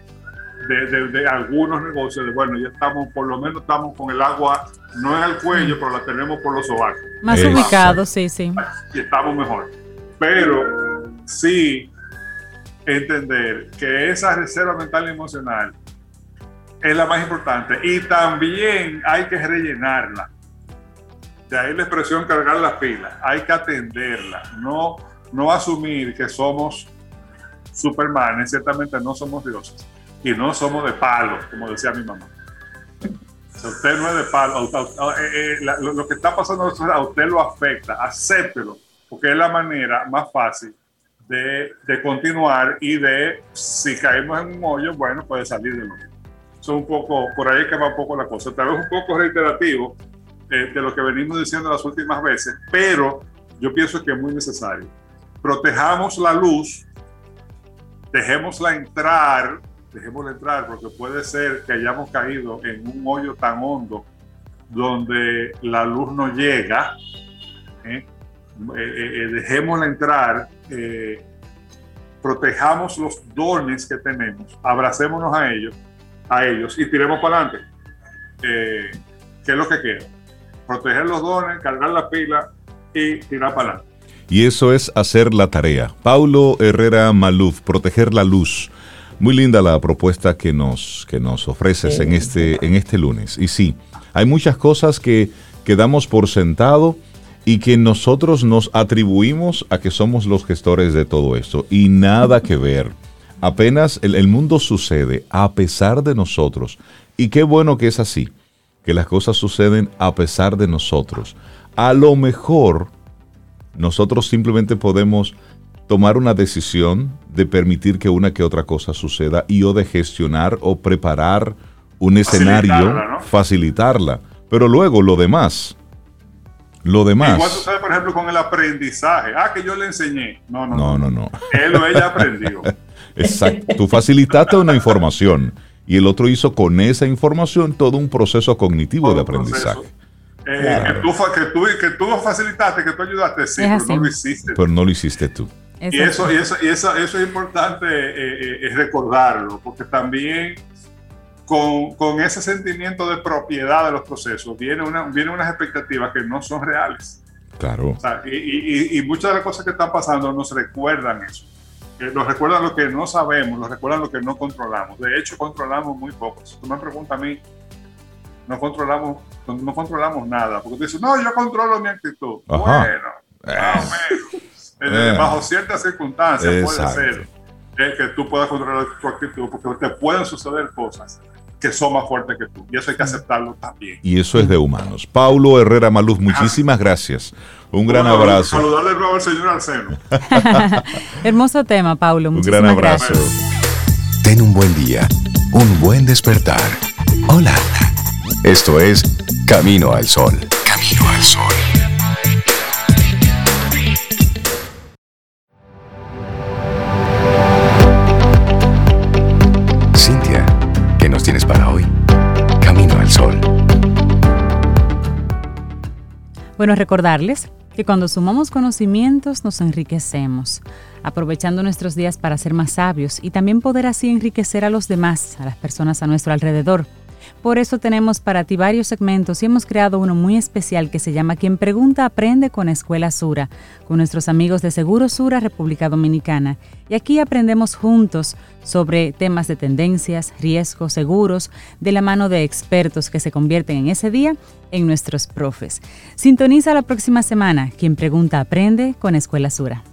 Speaker 7: de, algunos negocios, de bueno, ya estamos, por lo menos estamos con el agua, no en el cuello, pero la tenemos por los sobacos.
Speaker 3: Más ubicados, sí, sí.
Speaker 7: Y estamos mejor. Pero sí entender que esa reserva mental y emocional es la más importante y también hay que rellenarla. De ahí la expresión cargar las pilas, hay que atenderla, no no asumir que somos Superman, ciertamente no somos dioses y no somos de palo, como decía mi mamá. usted no es de palo, eh, eh, lo, que está pasando a usted lo afecta, acéptelo, porque es la manera más fácil de, continuar y de, si caemos en un hoyo, bueno, puede salir del hoyo. Eso es un poco, por ahí que va un poco la cosa. Tal vez un poco reiterativo eh, de lo que venimos diciendo las últimas veces, pero yo pienso que es muy necesario protejamos la luz, dejémosla entrar, dejémosla entrar, porque puede ser que hayamos caído en un hoyo tan hondo donde la luz no llega. ¿eh? Eh, eh, dejémosla entrar, protejamos los dones que tenemos, abracémonos a ellos, a ellos y tiremos para adelante. ¿Qué es lo que quiero? Proteger los dones, cargar la pila y tirar para adelante
Speaker 1: y eso es hacer la tarea. Paulo Herrera Maluf, proteger la luz. Muy linda la propuesta que nos, que nos ofreces en este, en este lunes. Y sí, hay muchas cosas que, quedamos por sentado y que nosotros nos atribuimos a que somos los gestores de todo esto. Y nada que ver. Apenas el, el mundo sucede a pesar de nosotros. Y qué bueno que es así, que las cosas suceden a pesar de nosotros. A lo mejor nosotros simplemente podemos tomar una decisión de permitir que una que otra cosa suceda y o de gestionar o preparar un escenario, facilitarla. Pero luego lo demás, Lo demás.
Speaker 7: Igual sucede, por ejemplo, con el aprendizaje. Ah, que yo le enseñé. No, no,
Speaker 1: No, no, no.
Speaker 7: Él o ella aprendió. <laughs>
Speaker 1: Exacto. Tú facilitaste una información y el otro hizo con esa información todo un proceso cognitivo de aprendizaje.
Speaker 7: Eh, que, tú, que, tú, que tú facilitaste, que tú ayudaste, sí, pero no lo hiciste.
Speaker 1: Pero no lo hiciste tú.
Speaker 7: Y eso, y eso, y eso, eso es importante eh, eh, es recordarlo, porque también con, con ese sentimiento de propiedad de los procesos viene una, vienen unas expectativas que no son reales.
Speaker 1: Claro.
Speaker 7: O sea, y, y- y- y muchas de las cosas que están pasando nos recuerdan eso. Eh, nos recuerdan lo que no sabemos, nos recuerdan lo que no controlamos. De hecho, controlamos muy poco. Si tú me preguntas a mí, no controlamos, no controlamos nada. Porque tú dices, no, yo controlo mi actitud.
Speaker 1: Ajá.
Speaker 7: Bueno, más o menos. Eh,
Speaker 1: Eh.
Speaker 7: Bajo ciertas circunstancias
Speaker 1: Exacto.
Speaker 7: puede ser eh, que tú puedas controlar tu actitud, porque te pueden suceder cosas que son más fuertes que tú. Y eso hay que aceptarlo también.
Speaker 1: Y eso es de humanos. Paulo Herrera Maluz, muchísimas gracias. Un gran
Speaker 7: Bueno,
Speaker 1: abrazo.
Speaker 7: Saludarle de nuevo al señor Arseno. <laughs>
Speaker 3: Hermoso tema, Paulo.
Speaker 1: Un gran abrazo.
Speaker 3: gracias.
Speaker 6: Ten un buen día, un buen despertar. Hola. Esto es Camino al Sol. Camino al Sol.
Speaker 3: Bueno, recordarles que cuando sumamos conocimientos nos enriquecemos, aprovechando nuestros días para ser más sabios y también poder así enriquecer a los demás, a las personas a nuestro alrededor. Por eso tenemos para ti varios segmentos y hemos creado uno muy especial que se llama Quien Pregunta Aprende con Escuela Sura, con nuestros amigos de Seguro Sura, República Dominicana. Y aquí aprendemos juntos sobre temas de tendencias, riesgos, seguros, de la mano de expertos que se convierten en ese día en nuestros profes. Sintoniza la próxima semana. Quien Pregunta Aprende con Escuela Sura.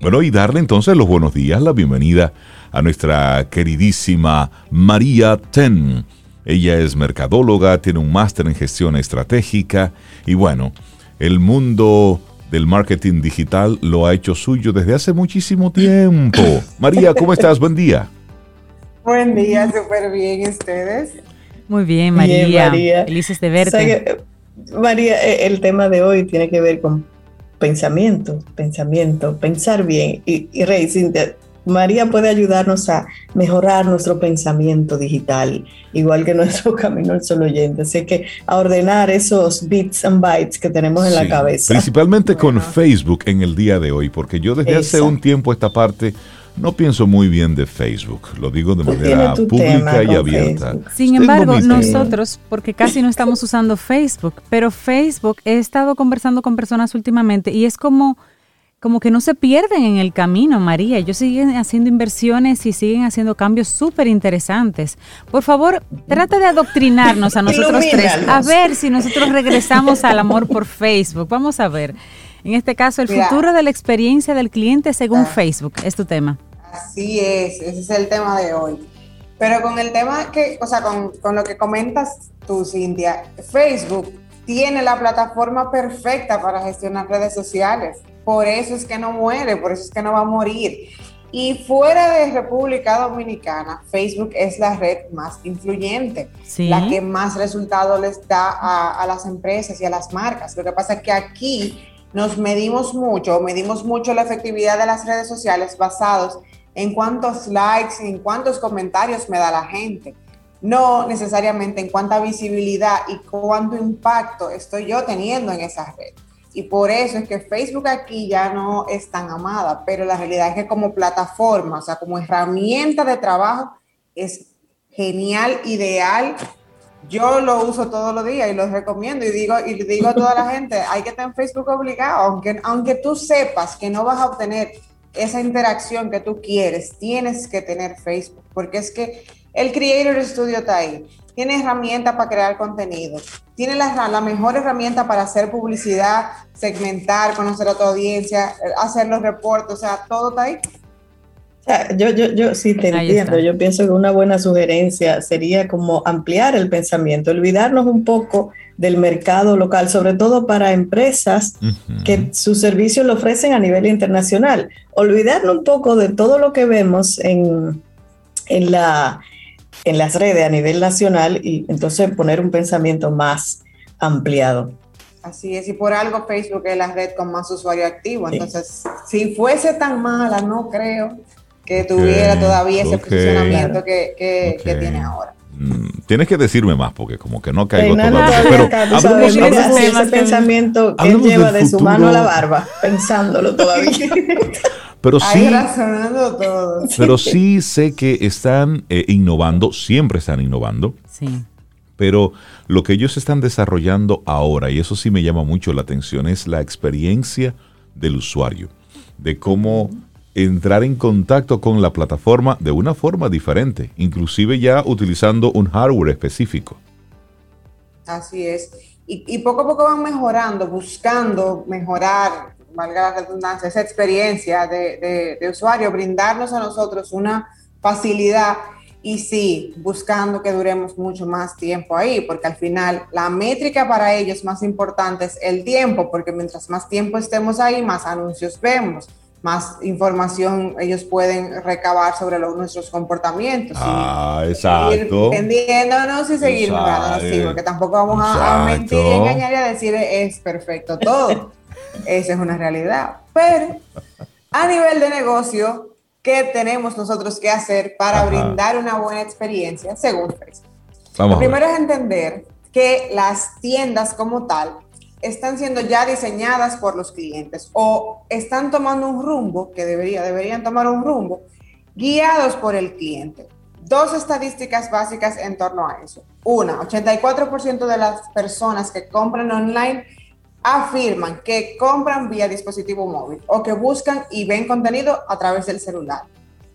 Speaker 1: Bueno, y darle entonces los buenos días, la bienvenida a nuestra queridísima María Ten. Ella es mercadóloga, tiene un máster en gestión estratégica y bueno, el mundo del marketing digital lo ha hecho suyo desde hace muchísimo tiempo. <laughs> María, ¿cómo estás? Buen día.
Speaker 8: Buen día, súper bien ¿y ustedes.
Speaker 3: Muy bien,
Speaker 2: Bien,
Speaker 3: María.
Speaker 2: María.
Speaker 3: Felices de
Speaker 2: ¿Sabe
Speaker 3: verte.
Speaker 2: que, María, eh, el tema de hoy tiene que ver con pensamiento, pensamiento, pensar bien. Y, y Rey, Cintia, María puede ayudarnos a mejorar nuestro pensamiento digital, igual que <laughs> nuestro camino al solo oyente. Así que a ordenar esos bits and bytes que tenemos en la cabeza.
Speaker 1: Principalmente con. Facebook en el día de hoy, porque yo desde hace un tiempo esta parte no pienso muy bien de Facebook. Lo digo de
Speaker 2: Tú
Speaker 1: manera pública y abierta.
Speaker 2: Facebook.
Speaker 3: Sin
Speaker 1: Tengo
Speaker 3: embargo, nosotros, porque casi no estamos usando Facebook, pero Facebook, he estado conversando con personas últimamente y es como, como que no se pierden en el camino, María. Ellos siguen haciendo inversiones y siguen haciendo cambios súper interesantes. Por favor, trata de adoctrinarnos a <laughs> nosotros tres, a ver si nosotros regresamos al amor por Facebook. Vamos a ver. En este caso, el
Speaker 8: Mira.
Speaker 3: futuro de la experiencia del cliente según
Speaker 8: Ah.
Speaker 3: Facebook es tu tema.
Speaker 8: Así es, ese es el tema de hoy. Pero con el tema que, o sea, con, con lo que comentas tú, Cintia, Facebook tiene la plataforma perfecta para gestionar redes sociales. Por eso es que no muere, por eso es que no va a morir. Y fuera de República Dominicana, Facebook es la red más influyente,
Speaker 3: Sí.
Speaker 8: la que más resultados les da a, a las empresas y a las marcas. Lo que pasa es que aquí nos medimos mucho, medimos mucho la efectividad de las redes sociales basados en cuántos likes, en cuántos comentarios me da la gente, no necesariamente en cuánta visibilidad y cuánto impacto estoy yo teniendo en esa red. Y por eso es que Facebook aquí ya no es tan amada, pero la realidad es que como plataforma, o sea, como herramienta de trabajo, es genial, ideal. Yo lo uso todos los días y lo recomiendo y digo, y digo a toda la gente, hay que estar en Facebook obligado, aunque, aunque tú sepas que no vas a obtener esa interacción que tú quieres, tienes que tener Facebook, porque es que el Creator Studio está ahí, tiene herramientas para crear contenido, tiene la, la mejor herramienta para hacer publicidad, segmentar, conocer a tu audiencia, hacer los reportes, o sea, todo está ahí.
Speaker 2: Yo, yo, yo sí te
Speaker 3: Ahí
Speaker 2: entiendo.
Speaker 3: está.
Speaker 2: Yo pienso que una buena sugerencia sería como ampliar el pensamiento, olvidarnos un poco del mercado local, sobre todo para empresas que sus servicios lo ofrecen a nivel internacional. Olvidarnos un poco de todo lo que vemos en, en, la, en las redes a nivel nacional y entonces poner un pensamiento más ampliado.
Speaker 8: Así es, y por algo Facebook es la red con más usuario activo. Entonces, si fuese tan mala, no creo que tuviera todavía ese
Speaker 1: ok.
Speaker 8: posicionamiento que, que- tiene ahora.
Speaker 1: Mm, Tienes que decirme más porque como que no caigo
Speaker 2: Fernando
Speaker 1: todavía. Pero
Speaker 2: sabes, mira,
Speaker 1: hablemos-
Speaker 2: ese pensamiento que lleva de su
Speaker 1: futuro.
Speaker 2: mano a la barba, pensándolo todavía. <laughs> <laughs>
Speaker 1: pero sí,
Speaker 8: todo.
Speaker 1: pero sí sé que están eh, innovando, siempre están innovando.
Speaker 3: Sí.
Speaker 1: Pero lo que ellos están desarrollando ahora, y eso sí me llama mucho la atención, es la experiencia del usuario, de cómo entrar en contacto con la plataforma de una forma diferente, inclusive ya utilizando un hardware específico.
Speaker 8: Así es. Y, y poco a poco van mejorando, buscando mejorar, valga la redundancia, esa experiencia de, de- de usuario, brindarnos a nosotros una facilidad y sí, buscando que duremos mucho más tiempo ahí, porque al final la métrica para ellos más importante es el tiempo, porque mientras más tiempo estemos ahí, más anuncios vemos, más información ellos pueden recabar sobre los- nuestros comportamientos. Y-
Speaker 1: Ah,
Speaker 8: ir
Speaker 1: exacto.
Speaker 8: vendiéndonos y seguir mirándonos, sí, porque tampoco vamos a, a mentir y engañar y a decir es perfecto todo. <laughs> Esa es una realidad. Pero a nivel de negocio, ¿qué tenemos nosotros que hacer para
Speaker 1: Ajá.
Speaker 8: brindar una buena experiencia según Facebook?
Speaker 1: Vamos
Speaker 8: Lo primero es entender que las tiendas como tal están siendo ya diseñadas por los clientes o están tomando un rumbo que debería, deberían tomar un rumbo guiados por el cliente. Dos estadísticas básicas en torno a eso. Una, 84% de las personas que compran online afirman que compran vía dispositivo móvil o que buscan y ven contenido a través del celular.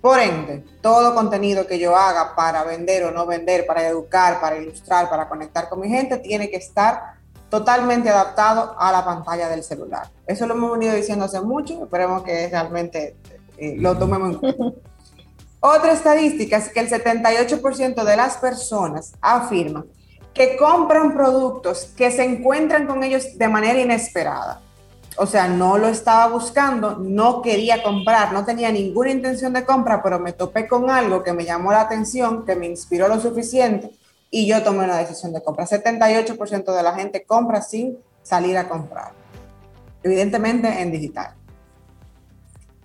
Speaker 8: Por ende, todo contenido que yo haga para vender o no vender, para educar, para ilustrar, para conectar con mi gente, tiene que estar totalmente adaptado a la pantalla del celular. Eso lo hemos venido diciendo hace mucho, esperemos que realmente eh, lo tomemos en cuenta. Otra estadística es que el 78% de las personas afirman que compran productos que se encuentran con ellos de manera inesperada. O sea, no lo estaba buscando, no quería comprar, no tenía ninguna intención de compra, pero me topé con algo que me llamó la atención, que me inspiró lo suficiente y yo tomé una decisión de compra. 78% de la gente compra sin salir a comprar. Evidentemente en digital.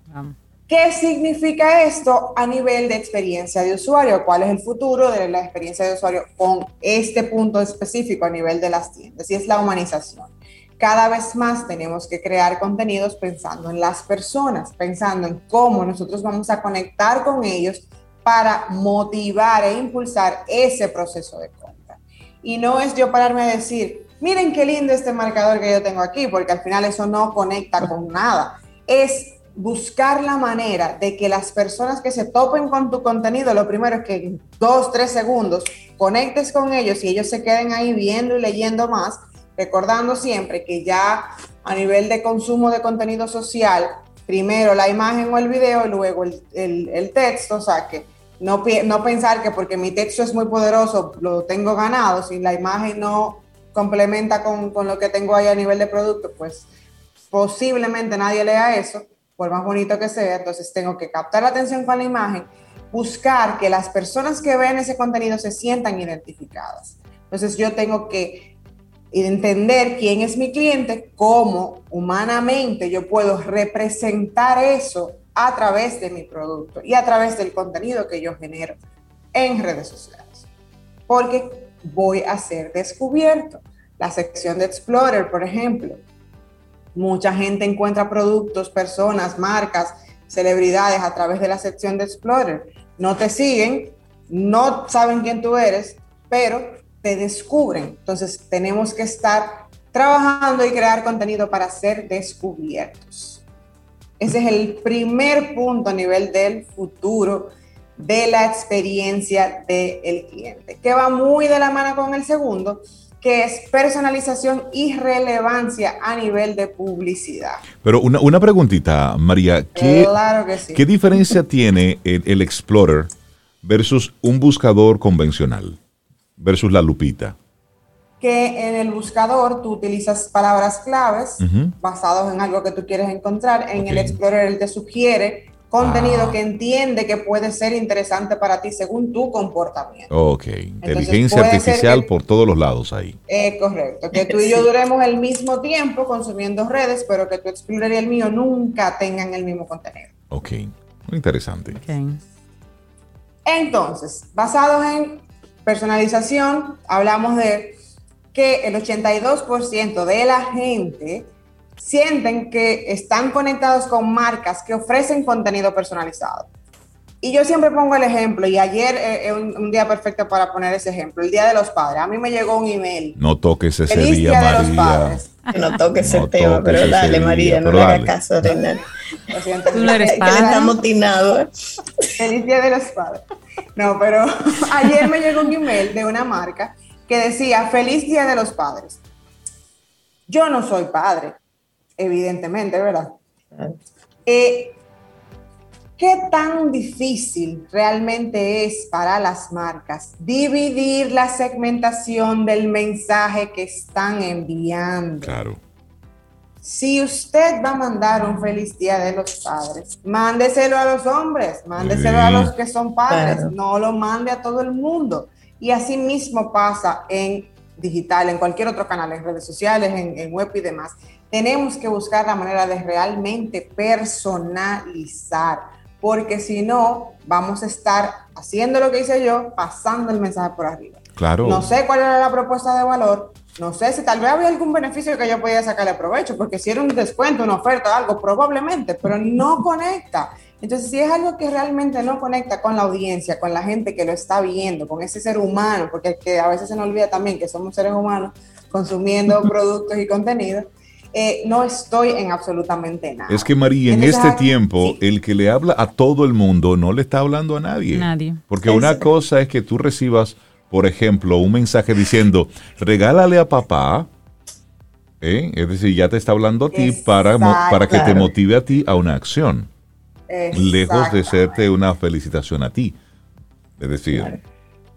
Speaker 3: Vamos.
Speaker 8: ¿Qué significa esto a nivel de experiencia de usuario? ¿Cuál es el futuro de la experiencia de usuario con este punto específico a nivel de las tiendas? Y es la humanización. Cada vez más tenemos que crear contenidos pensando en las personas, pensando en cómo nosotros vamos a conectar con ellos para motivar e impulsar ese proceso de compra. Y no es yo pararme a decir, miren qué lindo este marcador que yo tengo aquí, porque al final eso no conecta con nada. Es buscar la manera de que las personas que se topen con tu contenido, lo primero es que en dos, tres segundos conectes con ellos y ellos se queden ahí viendo y leyendo más, recordando siempre que ya a nivel de consumo de contenido social, primero la imagen o el video luego el, el- texto, o sea que no, no pensar que porque mi texto es muy poderoso lo tengo ganado, si la imagen no complementa con, con lo que tengo ahí a nivel de producto, pues posiblemente nadie lea eso, por más bonito que sea, entonces tengo que captar la atención con la imagen, buscar que las personas que vean ese contenido se sientan identificadas. Entonces yo tengo que entender quién es mi cliente, cómo humanamente yo puedo representar eso a través de mi producto y a través del contenido que yo genero en redes sociales. Porque voy a ser descubierto. La sección de Explorer, por ejemplo, mucha gente encuentra productos, personas, marcas, celebridades a través de la sección de Explorer. No te siguen, no saben quién tú eres, pero te descubren. Entonces tenemos que estar trabajando y crear contenido para ser descubiertos. Ese es el primer punto a nivel del futuro de la experiencia del cliente, que va muy de la mano con el segundo, que es personalización y relevancia a nivel de publicidad.
Speaker 1: Pero una, una preguntita, María, ¿qué,
Speaker 8: claro que sí.
Speaker 1: ¿qué diferencia <laughs> tiene el, el Explorer versus un buscador convencional? Versus la lupita.
Speaker 8: que en el buscador tú utilizas palabras claves
Speaker 1: Ujú.
Speaker 8: basados en algo que tú quieres encontrar. En el. Explorer él te sugiere contenido
Speaker 1: Ah.
Speaker 8: que entiende que puede ser interesante para ti según tu comportamiento.
Speaker 1: Ok, inteligencia artificial
Speaker 8: que-
Speaker 1: por todos los lados ahí.
Speaker 8: Eh, correcto, que tú y yo <laughs> duremos el mismo tiempo consumiendo redes, pero que tu Explorer y el mío nunca tengan el mismo contenido.
Speaker 1: Ok, muy interesante.
Speaker 3: Ok.
Speaker 8: Entonces, basados en personalización, hablamos de que el 82% de la gente sienten que están conectados con marcas que ofrecen contenido personalizado. Y yo siempre pongo el ejemplo, y ayer eh, es un, un día perfecto para poner ese ejemplo, el Día de los Padres. A mí me llegó un email.
Speaker 1: No toques ese
Speaker 8: Feliz
Speaker 1: día,
Speaker 8: Día de los
Speaker 1: María.
Speaker 8: Padres.
Speaker 2: No toque ese
Speaker 1: No
Speaker 2: tema,
Speaker 1: toques
Speaker 2: pero
Speaker 1: ese
Speaker 2: dale,
Speaker 1: día,
Speaker 2: María, no le hagas caso, Renan.
Speaker 8: Lo siento.
Speaker 3: Tú no eres
Speaker 2: Que le
Speaker 3: padre.
Speaker 2: estamos tinados. ¿eh?
Speaker 8: Feliz Día de los Padres. No, pero <laughs> ayer me llegó un email de una marca que decía Feliz Día de los Padres. Yo no soy padre, evidentemente, ¿verdad? Eh, ¿Qué tan difícil realmente es para las marcas dividir la segmentación del mensaje que están enviando?
Speaker 1: Claro.
Speaker 8: Si usted va a mandar un feliz día de los padres, mándeselo a los hombres, mándeselo a los que son padres,
Speaker 2: Claro.
Speaker 8: no lo mande a todo el mundo. Y así mismo pasa en digital, en cualquier otro canal, en redes sociales, en, en web y demás. Tenemos que buscar la manera de realmente personalizar, porque si no, vamos a estar haciendo lo que hice yo, pasando el mensaje por arriba.
Speaker 1: Claro.
Speaker 8: No sé cuál era la propuesta de valor, no sé si tal vez había algún beneficio que yo podía sacarle provecho, porque si era un descuento, una oferta, algo, probablemente, pero no conecta. Entonces, si es algo que realmente no conecta con la audiencia, con la gente que lo está viendo, con ese ser humano, porque que a veces se nos olvida también que somos seres humanos consumiendo <laughs> productos y contenido, eh, no estoy en absolutamente nada.
Speaker 1: Es que María, en este
Speaker 8: ah,
Speaker 1: tiempo,
Speaker 8: sí.
Speaker 1: el que le habla a todo el mundo no le está hablando a nadie.
Speaker 3: Nadie.
Speaker 1: Porque
Speaker 8: Sí,
Speaker 1: una
Speaker 8: sí.
Speaker 1: cosa es que tú recibas, por ejemplo, un mensaje diciendo, regálale a papá. ¿eh? Es decir, ya te está hablando a ti para, para que te motive a ti a una acción, lejos de serte una felicitación a ti. Es decir,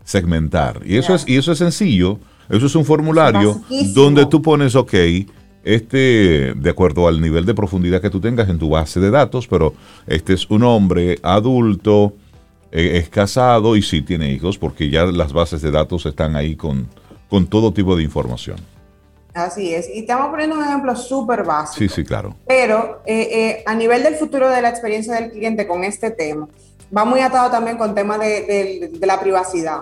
Speaker 1: segmentar. Y eso, es, y eso es sencillo. Eso es un formulario donde tú pones, ok, este, de acuerdo al nivel de profundidad que tú tengas en tu base de datos, pero este es un hombre adulto, eh, es casado y sí tiene hijos, porque ya las bases de datos están ahí con, con todo tipo de información.
Speaker 8: Así es. Y estamos poniendo un ejemplo súper básico.
Speaker 1: Sí, sí, claro.
Speaker 8: Pero eh, eh, a nivel del futuro de la experiencia del cliente con este tema, va muy atado también con temas de, de- de la privacidad.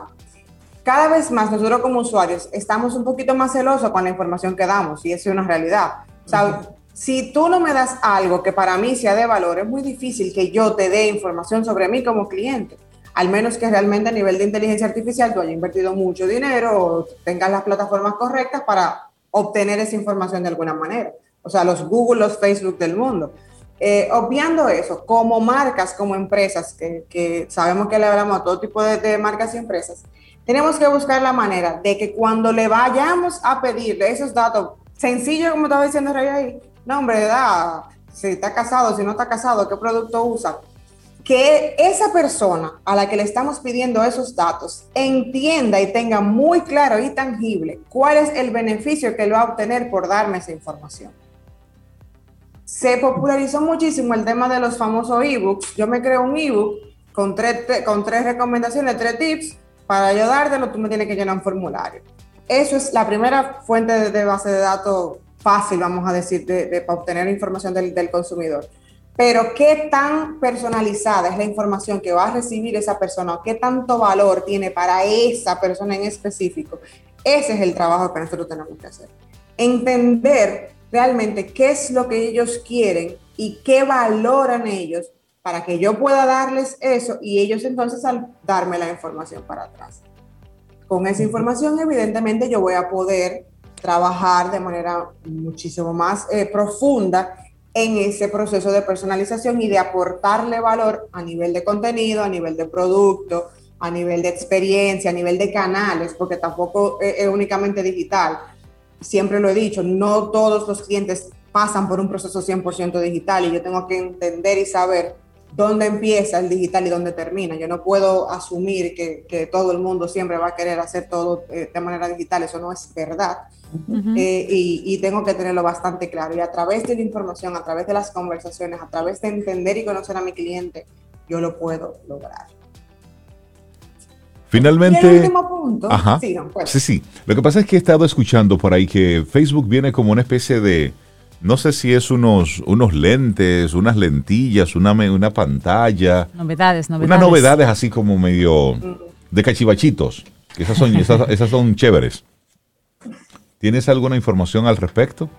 Speaker 8: Cada vez más nosotros como usuarios estamos un poquito más celosos con la información que damos y eso es una realidad. O sea, si tú no me das algo que para mí sea de valor, es muy difícil que yo te dé información sobre mí como cliente. Al menos que realmente a nivel de inteligencia artificial tú hayas invertido mucho dinero o tengas las plataformas correctas para obtener esa información de alguna manera. O sea, los Google, los Facebook del mundo. Eh, obviando eso, como marcas, como empresas, que, que sabemos que le hablamos a todo tipo de, de marcas y empresas, tenemos que buscar la manera de que cuando le vayamos a pedirle esos datos, sencillo como estaba diciendo Rey ahí, nombre, edad, si está casado, si no está casado, qué producto usa, que esa persona a la que le estamos pidiendo esos datos entienda y tenga muy claro y tangible cuál es el beneficio que él va a obtener por darme esa información. Se popularizó muchísimo el tema de los famosos ebooks. Yo me creo un ebook con tres, con tres recomendaciones, tres tips. Para ayudártelo, tú me tienes que llenar un formulario. Eso es la primera fuente de, base de datos fácil, vamos a decir, de, para obtener información del, del consumidor. Pero qué tan personalizada es la información que va a recibir esa persona, qué tanto valor tiene para esa persona en específico. Ese es el trabajo que nosotros tenemos que hacer. Entender realmente qué es lo que ellos quieren y qué valoran ellos para que yo pueda darles eso y ellos entonces al darme la información para atrás. Con esa información, evidentemente, yo voy a poder trabajar de manera muchísimo más eh, profunda en ese proceso de personalización y de aportarle valor a nivel de contenido, a nivel de producto, a nivel de experiencia, a nivel de canales, porque tampoco es, es únicamente digital. Siempre lo he dicho, no todos los clientes pasan por un proceso 100% digital y yo tengo que entender y saber dónde empieza el digital y dónde termina. Yo no puedo asumir que, que todo el mundo siempre va a querer hacer todo eh, de manera digital, eso no es verdad. eh, y, y, tengo que tenerlo bastante claro. Y a través de la información, a través de las conversaciones, a través de entender y conocer a mi cliente, yo lo puedo lograr.
Speaker 1: Finalmente.
Speaker 8: Y el último punto.
Speaker 1: Ajá.
Speaker 8: Sí, no, pues.
Speaker 1: Sí, sí. Lo que pasa es que he estado escuchando por ahí que Facebook viene como una especie de. No sé si es unos, unos lentes, unas lentillas, una, una pantalla.
Speaker 3: Novedades, novedades.
Speaker 1: Unas novedades así como medio de cachivachitos. que Esas son, esas, <laughs> esas son chéveres. ¿Tienes alguna información al respecto?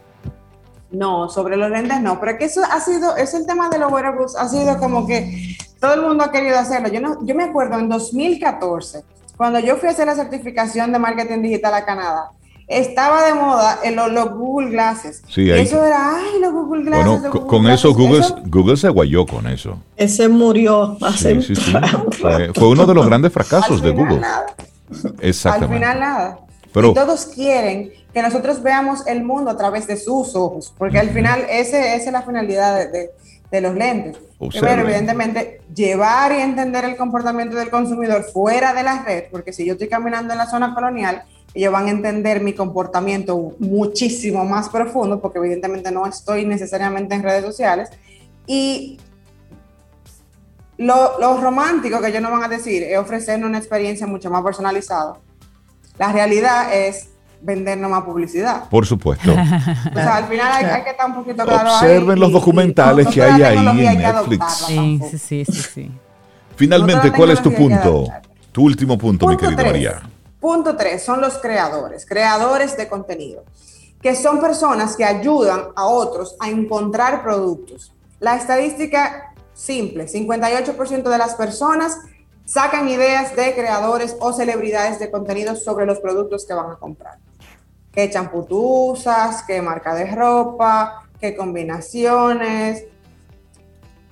Speaker 8: No, sobre los lentes no, pero es que eso ha sido, es el tema de los wearables, ha sido como que todo el mundo ha querido hacerlo. Yo, no, yo me acuerdo en 2014, cuando yo fui a hacer la certificación de marketing digital a Canadá, estaba de moda en los, los Google Glasses.
Speaker 1: Sí, ahí-
Speaker 8: Eso era, ay, los Google Glasses.
Speaker 1: Bueno,
Speaker 8: Google
Speaker 1: con eso
Speaker 8: Glasses".
Speaker 1: Google,
Speaker 8: Eso-
Speaker 1: Google se guayó con eso.
Speaker 2: Ese murió hace
Speaker 1: Sí, sí, sí.
Speaker 2: un rato.
Speaker 1: Fue, uno de los grandes fracasos
Speaker 8: al
Speaker 1: de
Speaker 8: final
Speaker 1: Google.
Speaker 8: nada. <laughs>
Speaker 1: Exactamente.
Speaker 8: Al final nada.
Speaker 1: Pero-
Speaker 8: y todos quieren que nosotros veamos el mundo a través de sus ojos, porque al final ese, esa es la finalidad de, de- de los lentes. Primero, evidentemente, llevar y entender el comportamiento del consumidor fuera de la red, porque si yo estoy caminando en la zona colonial, ellos van a entender mi comportamiento muchísimo más profundo, porque evidentemente no estoy necesariamente en redes sociales. Y lo, lo romántico que ellos nos van a decir es ofrecernos una experiencia mucho más personalizada. La realidad es vendernos más publicidad.
Speaker 1: Por supuesto. <laughs>
Speaker 8: O sea, al final hay, hay que estar un poquito claro ahí
Speaker 1: Observen los
Speaker 8: y- y
Speaker 1: documentales que hay ahí en
Speaker 8: hay
Speaker 1: Netflix.
Speaker 3: Sí, sí, sí, sí, sí.
Speaker 1: Finalmente, ¿cuál es tu punto? Tu último punto, mi querida
Speaker 8: tres.
Speaker 1: María.
Speaker 8: Punto 3 son los creadores, creadores de contenido, que son personas que ayudan a otros a encontrar productos. La estadística simple, 58% de las personas sacan ideas de creadores o celebridades de contenido sobre los productos que van a comprar. ¿Qué champú tú usas? ¿Qué marca de ropa? ¿Qué combinaciones?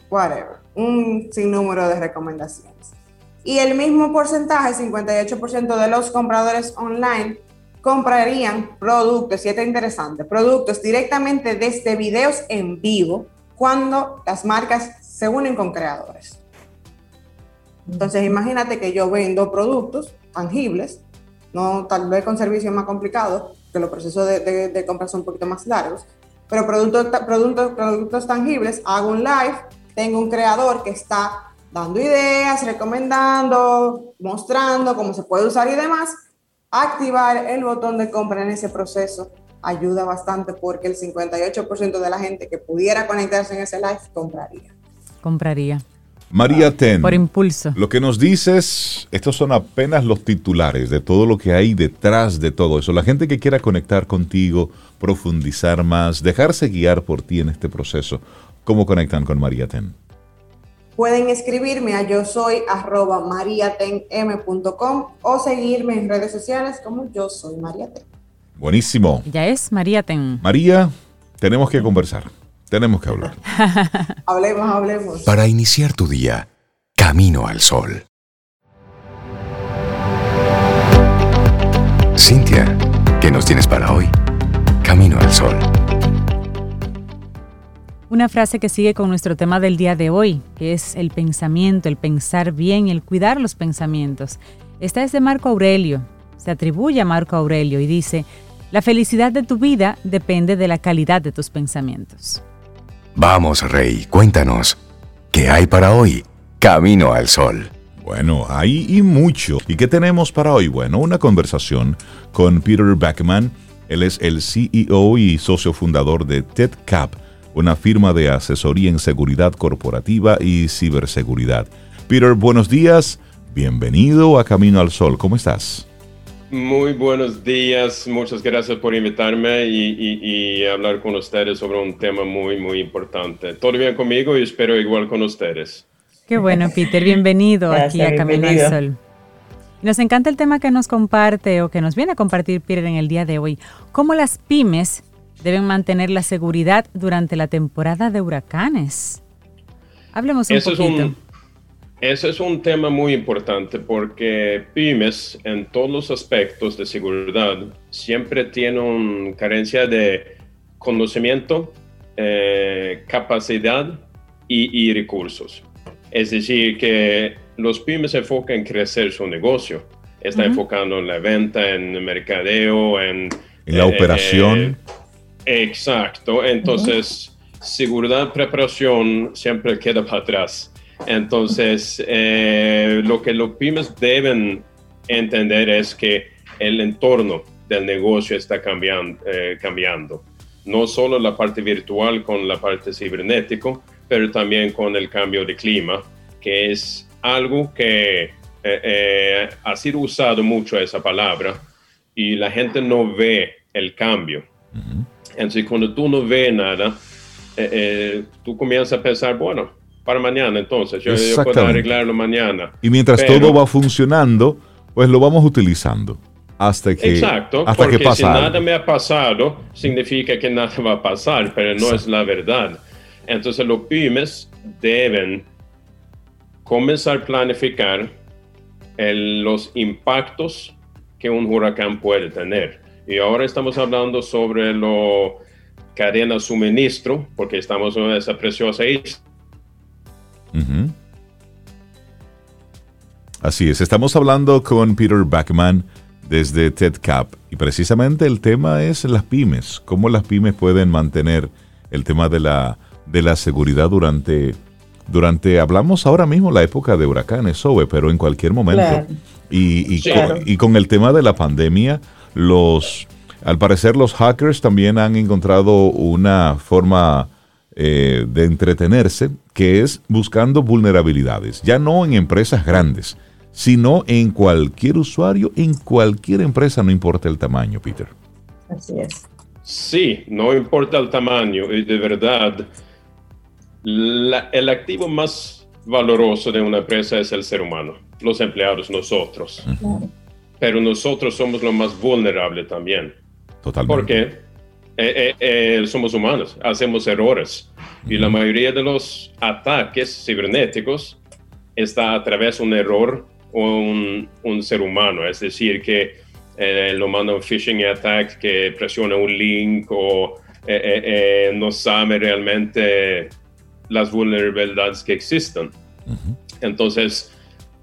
Speaker 8: Whatever. Un sinnúmero de recomendaciones. Y el mismo porcentaje, 58% de los compradores online comprarían productos, y esto es interesante, productos directamente desde videos en vivo cuando las marcas se unen con creadores. Entonces, imagínate que yo vendo productos tangibles, no tal vez con servicios más complicados, que los procesos de, de- de compra son un poquito más largos, pero productos, productos, productos tangibles, hago un live, tengo un creador que está dando ideas, recomendando, mostrando cómo se puede usar y demás. Activar el botón de compra en ese proceso ayuda bastante porque el 58% de la gente que pudiera conectarse en ese live compraría.
Speaker 3: Compraría.
Speaker 1: María Ten.
Speaker 3: Por impulso.
Speaker 1: Lo que nos dices, estos son apenas los titulares de todo lo que hay detrás de todo eso. La gente que quiera conectar contigo, profundizar más, dejarse guiar por ti en este proceso, ¿cómo conectan con María Ten?
Speaker 8: Pueden escribirme a yo soy arroba mariatenm.com o seguirme en redes sociales como yo soy mariaten.
Speaker 1: Buenísimo.
Speaker 3: Ya es María Ten.
Speaker 1: María, tenemos que conversar, tenemos que hablar. <laughs>
Speaker 8: Hablemos, hablemos.
Speaker 6: Para iniciar tu día, camino al sol. Cintia, ¿qué nos tienes para hoy? Camino al sol.
Speaker 3: Una frase que sigue con nuestro tema del día de hoy, que es el pensamiento, el pensar bien, el cuidar los pensamientos. Esta es de Marco Aurelio. Se atribuye a Marco Aurelio y dice, la felicidad de tu vida depende de la calidad de tus pensamientos.
Speaker 6: Vamos, Rey, cuéntanos. ¿Qué hay para hoy? Camino al sol.
Speaker 1: Bueno, hay y mucho. ¿Y qué tenemos para hoy? Bueno, una conversación con Peter Beckman. Él es el CEO y socio fundador de TEDCAP, una firma de asesoría en seguridad corporativa y ciberseguridad. Peter, buenos días. Bienvenido a Camino al Sol. ¿Cómo estás?
Speaker 9: Muy buenos días, muchas gracias por invitarme y, y- y hablar con ustedes sobre un tema muy, muy importante. Todo bien conmigo y espero igual con ustedes.
Speaker 3: Qué bueno, Peter, bienvenido aquí a Camino al. Sol. Nos encanta el tema que nos comparte o que nos viene a compartir Peter en el día de hoy. Cómo las pymes deben mantener la seguridad durante la temporada de huracanes. Hablemos un
Speaker 9: Eso es
Speaker 3: poquito.
Speaker 9: un, eso es un tema muy importante porque pymes en todos los aspectos de seguridad siempre tienen carencia de conocimiento, eh, capacidad y, y recursos. Es decir, que los pymes se enfocan en crecer su negocio. Está
Speaker 3: Ujú.
Speaker 9: enfocando en la venta, en el mercadeo, en
Speaker 1: En la
Speaker 9: Eh,
Speaker 1: operación.
Speaker 9: eh, exacto. Entonces, seguridad, preparación siempre queda para atrás. Entonces, eh, lo que los pymes deben entender es que el entorno del negocio está cambiando, eh, cambiando. No solo la parte virtual con la parte cibernético, pero también con el cambio de clima, que es algo que eh, ha sido usado mucho esa palabra y la gente no ve el cambio. Entonces, cuando tú no ves nada, eh, eh, tú comienzas a pensar, bueno, para mañana entonces, yo, yo puedo arreglarlo mañana.
Speaker 1: Y mientras
Speaker 9: Pero-
Speaker 1: todo va funcionando, pues lo vamos utilizando hasta que,
Speaker 9: Exacto,
Speaker 1: hasta
Speaker 9: porque
Speaker 1: que pasa
Speaker 9: si
Speaker 1: algo.
Speaker 9: nada me ha pasado, significa que nada va a pasar, pero no es la verdad. Entonces los pymes deben comenzar a planificar el- los impactos que un huracán puede tener. Y ahora estamos hablando sobre lo cadena suministro, porque estamos en esa preciosa isla.
Speaker 1: Ujú. Así es, estamos hablando con Peter Backman desde TEDCAP y precisamente el tema es las pymes, cómo las pymes pueden mantener el tema de la, de la seguridad durante, durante, hablamos ahora mismo la época de huracanes, Sobe, pero en cualquier momento.
Speaker 2: Claro.
Speaker 1: Y, con, y con el tema de la pandemia, los, al parecer los hackers también han encontrado una forma eh, de entretenerse, que es buscando vulnerabilidades, ya no en empresas grandes, sino en cualquier usuario, en cualquier empresa, no importa el tamaño, Peter.
Speaker 2: Así es.
Speaker 9: Sí, no importa el tamaño, y de verdad, la- el activo más valoroso de una empresa es el ser humano, los empleados, nosotros. Pero nosotros somos lo más vulnerable también,
Speaker 1: Totalmente.
Speaker 9: porque eh, eh, eh, somos humanos, hacemos errores. Y la mayoría de los ataques cibernéticos está a través de un error o un, un ser humano, es decir, que eh, lo manda un phishing attack que presiona un link o eh, eh, no sabe realmente las vulnerabilidades que existen. Entonces,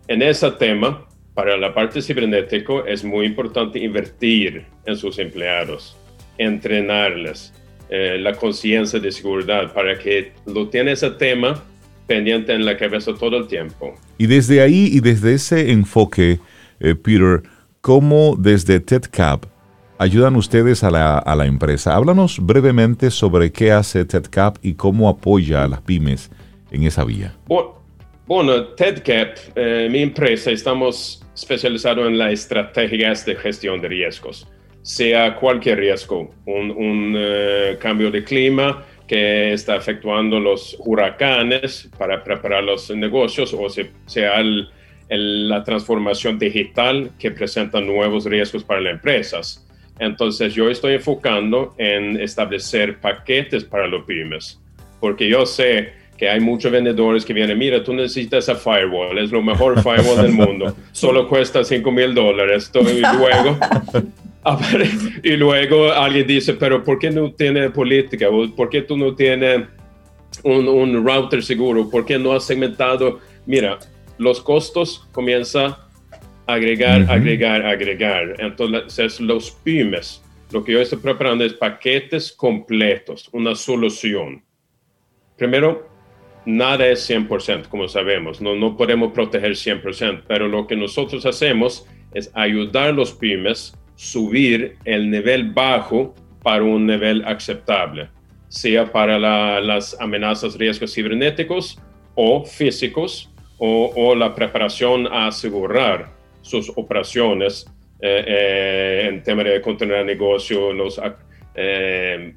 Speaker 9: en ese tema, para la parte cibernético es muy importante invertir en sus empleados, entrenarles, eh, la conciencia de seguridad para que lo tiene ese tema pendiente en la cabeza todo el tiempo.
Speaker 1: Y desde ahí y desde ese enfoque, eh, Peter, ¿cómo desde TEDCAP ayudan ustedes a la, a la empresa? Háblanos brevemente sobre qué hace TEDCAP y cómo apoya a las pymes en esa vía.
Speaker 9: Bu- Bueno, TEDCAP, eh, mi empresa, estamos especializados en las estrategias de gestión de riesgos, sea cualquier riesgo, un, un, eh, cambio de clima que está efectuando los huracanes para preparar los negocios, o se- sea el- el- la transformación digital que presenta nuevos riesgos para las empresas. Entonces, yo estoy enfocando en establecer paquetes para los pymes, porque yo sé que hay muchos vendedores que vienen, mira, tú necesitas esa firewall, es lo mejor firewall del mundo, solo cuesta 5 mil dólares, y luego, <laughs> y luego alguien dice, pero ¿por qué no tiene política? ¿O ¿Por qué tú no tienes un, un router seguro? ¿Por qué no has segmentado? Mira, los costos comienzan a agregar, agregar, agregar. Entonces, los pymes, lo que yo estoy preparando es paquetes completos, una solución. Primero, nada es 100%, como sabemos, no, no podemos proteger 100%, pero lo que nosotros hacemos es ayudar a los pymes subir el nivel bajo para un nivel aceptable, sea para la- las amenazas, riesgos cibernéticos o físicos, o, la preparación a asegurar sus operaciones eh, eh, en tema de continuar el negocio, los eh,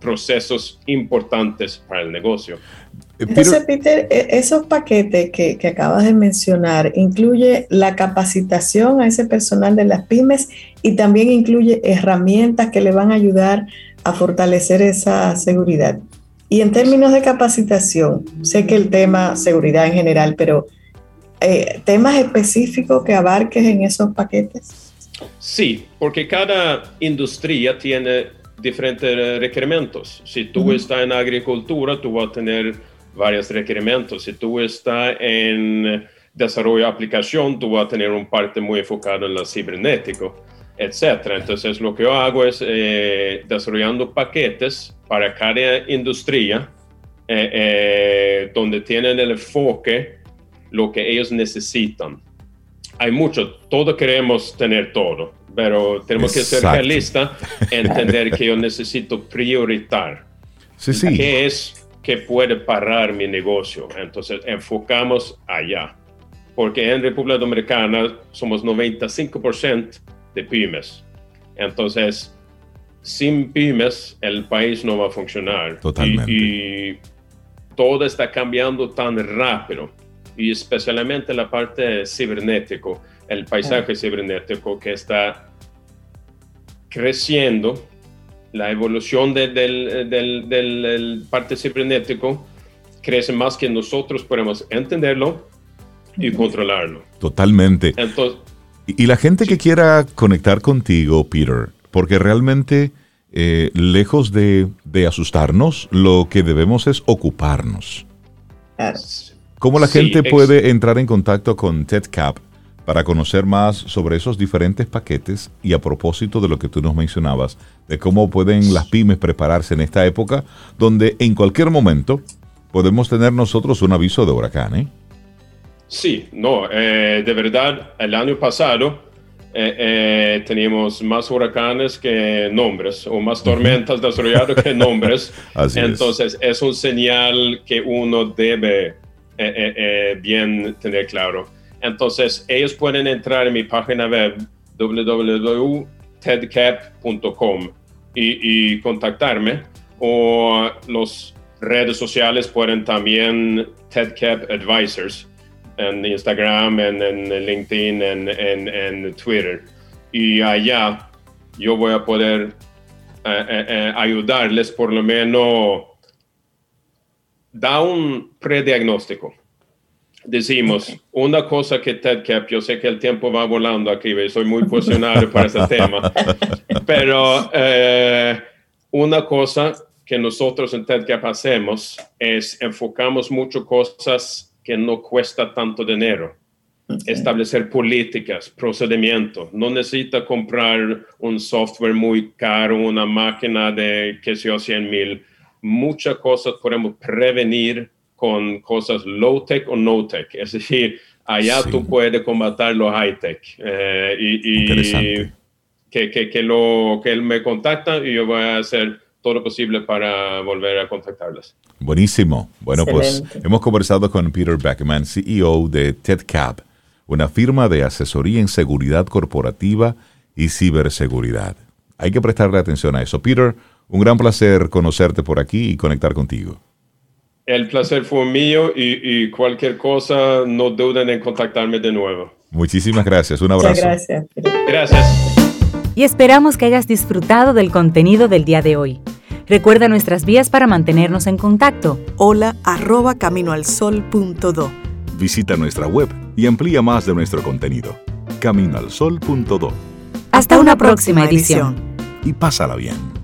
Speaker 9: procesos importantes para el negocio.
Speaker 1: Eh,
Speaker 2: Entonces,
Speaker 1: Peter,
Speaker 2: e- esos paquetes que, que acabas de mencionar incluye la capacitación a ese personal de las pymes y también incluye herramientas que le van a ayudar a fortalecer esa seguridad. Y en términos de capacitación, sé que el tema seguridad en general, pero eh, temas específicos que abarques en esos paquetes.
Speaker 9: Sí, porque cada industria tiene diferentes requerimientos. Si tú estás en agricultura, tú vas a tener varios requerimientos. Si tú estás en desarrollo de aplicación, tú vas a tener un parte muy enfocado en lo cibernético. etcétera. Entonces, lo que yo hago es eh, desarrollando paquetes para cada industria eh, eh, donde tienen el enfoque lo que ellos necesitan. Hay mucho, todos queremos tener todo, pero tenemos que ser realistas, <laughs> entender que yo necesito priorizar.
Speaker 1: Sí, sí.
Speaker 9: ¿Qué es que puede parar mi negocio? Entonces, enfocamos allá. Porque en República Dominicana somos 95% de pymes. Entonces, sin pymes, el país no va a funcionar.
Speaker 1: Totalmente.
Speaker 9: Y, todo está cambiando tan rápido, y especialmente la parte cibernético, el paisaje cibernético que está creciendo, la evolución del, del, del, parte cibernético crece más que nosotros podemos entenderlo y controlarlo.
Speaker 1: Totalmente.
Speaker 9: Entonces,
Speaker 1: y la gente que quiera conectar contigo, Peter, porque realmente, eh, lejos de, asustarnos, lo que debemos es ocuparnos. ¿Cómo la gente puede entrar en contacto con TEDCAP para conocer más sobre esos diferentes paquetes y a propósito de lo que tú nos mencionabas, de cómo pueden las pymes prepararse en esta época donde en cualquier momento podemos tener nosotros un aviso de huracán? ¿eh?
Speaker 9: Sí, no, eh, de verdad, el año pasado eh, teníamos más huracanes que nombres, o más tormentas desarrolladas que nombres. <laughs> Entonces, es. un señal que uno debe bien tener claro. Entonces, ellos pueden entrar en mi página web www.tedcap.com y, contactarme, o las redes sociales pueden también TEDCAP Advisors en Instagram, en, en LinkedIn, en, en, Twitter. Y allá yo voy a poder eh, eh, eh, ayudarles por lo menos da un prediagnóstico. Decimos, una cosa que TEDCAP, yo sé que el tiempo va volando aquí, soy muy posicionado para ese tema, <laughs> pero una cosa que nosotros en TEDCAP hacemos es enfocamos mucho cosas que no cuesta tanto dinero. Establecer políticas, procedimientos. No necesita comprar un software muy caro, una máquina de, que sea 100 mil. Muchas cosas podemos prevenir con cosas low-tech o no-tech. Es decir, allá tú puedes combatir lo high-tech. Eh, y, que, que, que, lo, que él me contacta y yo voy a hacer todo lo posible para volver a contactarlas.
Speaker 1: Buenísimo. Bueno, pues hemos conversado con Peter Beckman, CEO de TEDCAP, una firma de asesoría en seguridad corporativa y ciberseguridad. Hay que prestarle atención a eso. Peter, un gran placer conocerte por aquí y conectar contigo.
Speaker 9: El placer fue mío y, cualquier cosa, no duden en contactarme de nuevo.
Speaker 1: Muchísimas gracias. Un abrazo.
Speaker 2: Muchas gracias.
Speaker 9: Gracias.
Speaker 4: Y esperamos que hayas disfrutado del contenido del día de hoy. Recuerda nuestras vías para mantenernos en contacto.
Speaker 10: Hola arroba caminoalsol.do.
Speaker 5: Visita nuestra web y amplía más de nuestro contenido. Caminoalsol.do.
Speaker 4: Hasta, una, próxima, edición.
Speaker 5: Y pásala bien.